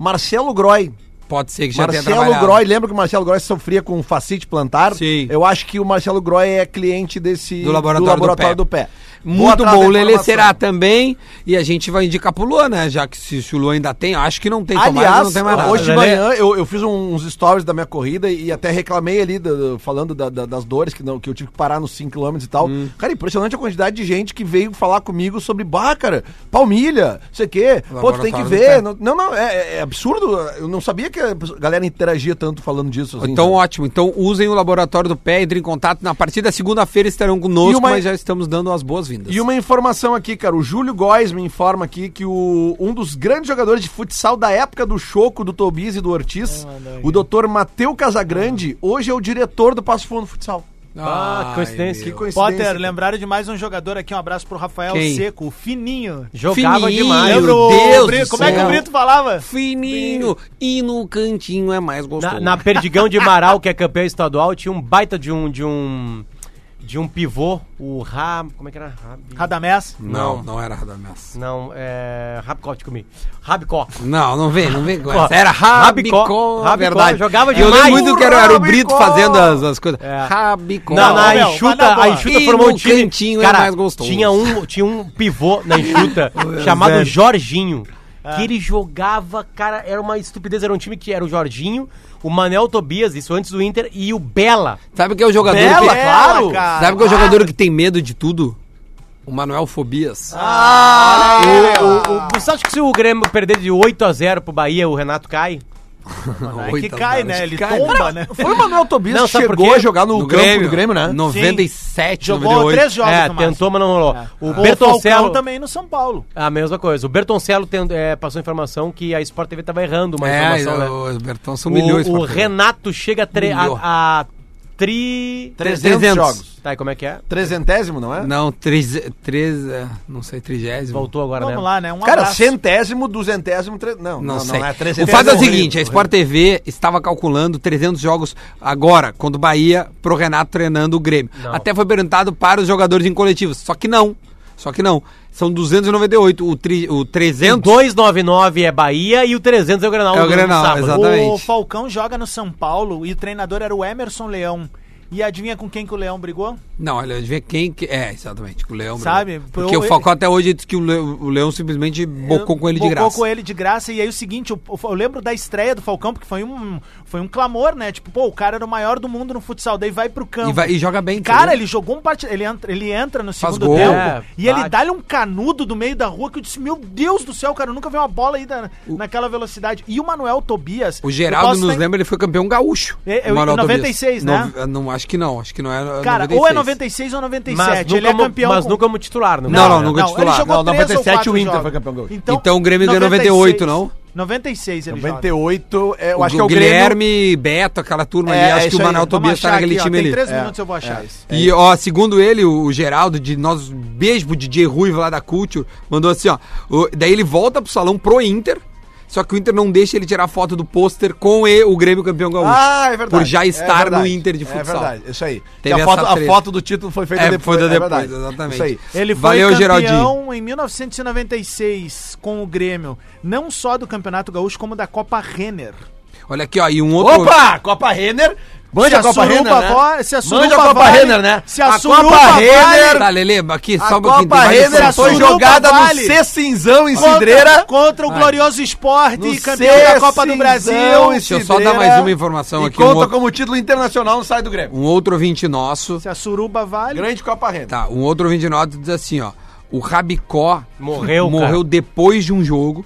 Marcelo Groy. Pode ser que já tenha Marcelo trabalhado. Groy, lembra que o Marcelo Groy sofria com facite plantar? Sim. Eu acho que o Marcelo Groy é cliente desse Do Laboratório do Pé. Pé. Vou Muito atrás bom, o Lele será também. E a gente vai indicar pro Luan, né? Já que se, se o Luan ainda tem, acho que não tem. tomara Aliás, não tem mais nada. hoje de manhã eu, eu fiz uns stories da minha corrida e até reclamei ali, do- do- falando da- da- das dores que, não, que eu tive que parar nos 5km e tal. Hum. Cara, impressionante a quantidade de gente que veio falar comigo sobre, bah, cara, palmilha, não sei o quê. Pô, tu tem que Laboratório do ver. pé. Não, não, não, é, é absurdo. Eu não sabia que que a galera interagia tanto falando disso. assim, Então, sabe? ótimo. Então, usem o laboratório do pé, entrem em contato. Na partir da segunda-feira estarão conosco, E uma- mas já estamos dando as boas-vindas. E uma informação aqui, cara. O Júlio Góes me informa aqui que o, um dos grandes jogadores de futsal da época do Choco, do Tobias e do Ortiz, o doutor Mateu Casagrande, hoje é o diretor do Passo Fundo Futsal. Ah, que coincidência. Que coincidência. Potter, lembraram de mais um jogador aqui, um abraço pro Rafael Quem? Seco, o Fininho. Jogava Fininho. demais. Meu Lembra o Deus Brito? Como é que o céu. Brito falava? Fininho. E no cantinho é mais gostoso. Na, na Perdigão de Marau, que é campeão estadual, tinha um baita de um de um de um pivô, o Ra, como é que era? Rab... Radamés. Não, não era Radamés. Não, é Rabicó, te comi. Rabicó. Não, não vem, não vem com Ó, essa. Era Rabicó, Rabicó, Rabicó, verdade. jogava E Eu demais. lembro muito que era, era o Brito fazendo as, as coisas. É. Rabicó. Não, na enxuta, a enxuta formou um time. cantinho cara, mais gostoso. Tinha um, tinha um pivô na enxuta *laughs* chamado. Jorginho. Ah. Que ele jogava, cara, era uma estupidez. Era um time que era o Jorginho, o Manel Tobias, isso antes do Inter, e o Bela. Sabe que é o jogador Bela, que... claro. cara. Sabe que é o jogador que tem medo de tudo? O Manuel Fobias. Ah, o, o, o, você acha que se o Grêmio perder de 8 a 0 pro Bahia, o Renato cai? É que cai, né? Ele cai, tomba, né? Foi o Manuel Tobias Não, que chegou a jogar no, No campo do Grêmio, né? 97, Jogou 98. três jogos é, tentou, mas não rolou. O O Falcão Bertoncello... também no São Paulo. A mesma coisa. O Bertoncello tem, é, passou informação que a Sport TV tava errando uma É, informação, né? o Bertão são milhões. O, o. Renato chega a, tre- a, a tri... 300 jogos. Tá, e como é que é? Trezentésimo, não é? Não, três, três, não sei, trigésimo. Voltou agora, Vamos né? lá, né? Um Cara, abraço. centésimo, duzentésimo, tre... não, Não, não, sei. não é o fato é o horrível, seguinte, a. Sport TV estava calculando 300 jogos agora, quando o Bahia, pro Renato treinando o Grêmio. Não. Até foi perguntado para os jogadores em coletivos, só que não. Só que não. São 298. O, tri, o O 300 299 é Bahia e o 300 é o Granal. É o exato. Exatamente. O Falcão joga no São Paulo e o treinador era o Emerson Leão. E adivinha com quem que o Leão brigou? Não, olha, ver quem que. É, exatamente, com o Leão. Sabe, Porque eu- o Falcão até hoje disse que o Leão, o Leão simplesmente bocou com ele de Bocou graça. com ele de graça. E aí o seguinte, eu, eu lembro da estreia do Falcão, porque foi um, foi um clamor, né? Tipo, pô, o cara era o maior do mundo no futsal, daí vai pro campo. E, vai- e joga bem. Cara, entendeu? ele jogou um partido. Ele entra, ele entra no Faz segundo gol. tempo É, e ele bate. dá-lhe um canudo do meio da rua que eu disse: Meu Deus do céu, cara, eu nunca vi uma bola aí da- naquela velocidade. E o Manuel Tobias. O Geraldo nos tá- lembra, ele foi campeão gaúcho. É, o Manuel em 96, Tobias. né? No- não, acho que não, acho que não era. Cara, ou é 96 ou 97. Mas nunca, ele é campeão. mas com- nunca como titular. Não, não, nunca titular. Ele jogou Não, três ou 97 quatro o Inter jogos. foi campeão gaúcho. Então o Grêmio ganhou 98, não? 96 ele joga. 98, é, eu O, acho que é o Guilherme, Grêmio. Beto, aquela turma É, ali. é Acho que isso o Vamos Tobias tá naquele aqui, ó, time tem ali. três É, minutos eu vou achar é. isso. E, ó, segundo ele, o Geraldo, de nós, beijo pro DJ Ruivo lá da Culture, mandou assim, ó. o- daí ele volta pro salão pro Inter, só que o Inter não deixa ele tirar foto do pôster com o Grêmio campeão gaúcho. Ah, é verdade. Por já É estar verdade. no Inter de É futsal. verdade, isso aí. Teve a, foto, a foto do título foi feita É, depois. foi da é depois, verdade. exatamente. Isso aí. Ele foi Valeu, campeão Geraldinho. em 1996 com o Grêmio, não só do Campeonato Gaúcho, como da Copa Renner. Olha aqui, ó, e um outro... Opa! Copa Renner. Manja a Se Copa suruba Renner, né? se a suruba Manja a Copa vale- Renner, né? se a a suruba Copa vale- Renner... Tá, Lelê, aqui, A só um pouquinho. Copa tem mais Renner foi jogada vale. no C Cinzão em Contra, Cidreira. contra o glorioso esporte, No campeão da Copa do C Brasil. Deixa eu só dar mais uma informação e aqui, um conta outro- como título internacional no site do Grêmio. Um outro ouvinte nosso, Se a suruba vale. Grande Copa Renner. tá, um outro ouvinte nosso diz assim, ó. O Rabicó Morreu, morreu cara. depois de um jogo,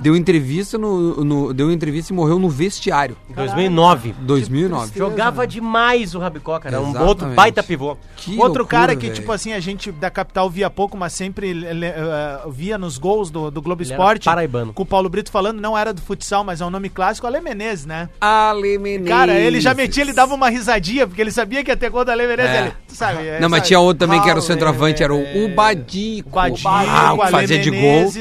deu entrevista no, no- deu entrevista e morreu no vestiário. Em 2009. 2009. Jogava demais o Rabicó, cara. Um Exatamente. outro baita pivô. Que Outro loucura, cara que, velho. tipo assim, a gente da capital via pouco, mas sempre eh, via nos gols do, do Globo Ele era Esporte. paraibano. Com o Paulo Brito falando, não era do futsal, mas é um nome clássico, Ale Menezes, né? Ale Menezes. Cara, ele já metia, ele dava uma risadinha, porque ele sabia que ia ter gol da Ale Menezes. É. Ele, tu sabe, é, Não, mas sabe? tinha outro também que era o centroavante, era o, o Badico. Badico, Ah, o que Ale fazia de gol.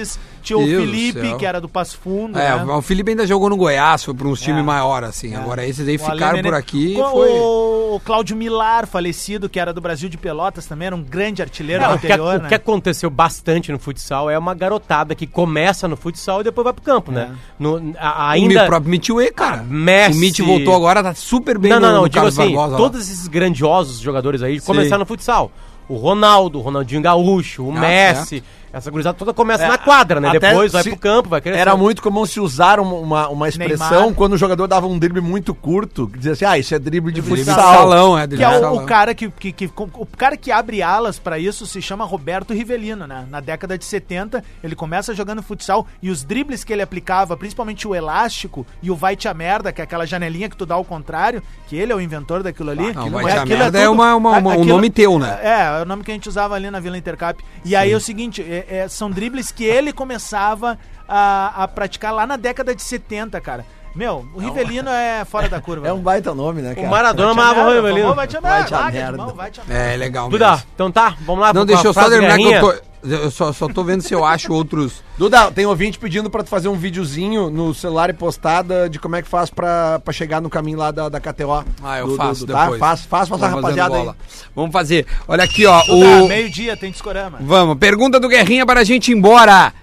Tinha o Deus do Felipe, que era do Passo Fundo. É, né? o Felipe ainda jogou no Goiás, foi para uns times É. maiores, assim. Agora esses aí O Ale ficaram por aqui. Co- Foi... O, o Cláudio Milar, falecido, que era do Brasil de Pelotas também, era um grande artilheiro É, do o, que, interior, o né? que aconteceu bastante no futsal é uma garotada que começa no futsal e depois vai pro campo, né? No, a- ainda. O próprio Mitchue, cara. Ah, Messi- O Mitch voltou agora, tá super bem não, não, no- não, no digo Carlos assim, Barbosa todos esses grandiosos jogadores aí começaram no futsal. O Ronaldo, o Ronaldinho Gaúcho, o Ah, Messi, Essa gurizada toda começa na quadra, né? Depois vai pro campo, vai crescer. Era muito comum se usar uma, uma, uma expressão Neymar. quando o jogador dava um drible muito curto, que dizia assim, ah, isso é drible de Drible de futsal. salão, é, Que drible é de o, salão. o cara que, que, que- o cara que abre alas pra isso se chama Roberto Rivelino, né? Na década de 70, ele começa jogando futsal e os dribles que ele aplicava, principalmente o elástico e o vai te a merda, que é aquela janelinha que tu dá ao contrário, que ele é o inventor daquilo ali. Ah, não, Aquilo- vai te a aquilo merda é tudo- uma- uma- uma- um aquilo- nome teu, né? É, é o nome que a gente usava ali na Vila Intercap. E aí é o seguinte, é- são dribles que ele começava a, a praticar lá na década de 70, cara. Meu, o Rivelino é fora da curva. É um baita nome, né, O cara? Maradona Vai te a amava o Rivelino. Vai te a Vai te a a merda. É legal Duda, mesmo. então tá, vamos lá. Não, deixa a eu só terminar que eu tô. Eu só, só tô vendo se eu acho outros. *laughs* Duda, tem ouvinte pedindo pra tu fazer um videozinho no celular e postada de como é que faz pra, pra chegar no caminho lá da, da KTO. Ah, eu Do- faço do- depois. Tá? Faz, faz pra essa Vamos fazendo rapaziada aí. bola. Vamos fazer. Olha aqui, ó. Duda, O... meio-dia tem discorama. Vamos, pergunta do Guerrinha para a gente ir embora.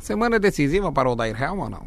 Semana decisiva para o Dair Helm ou não?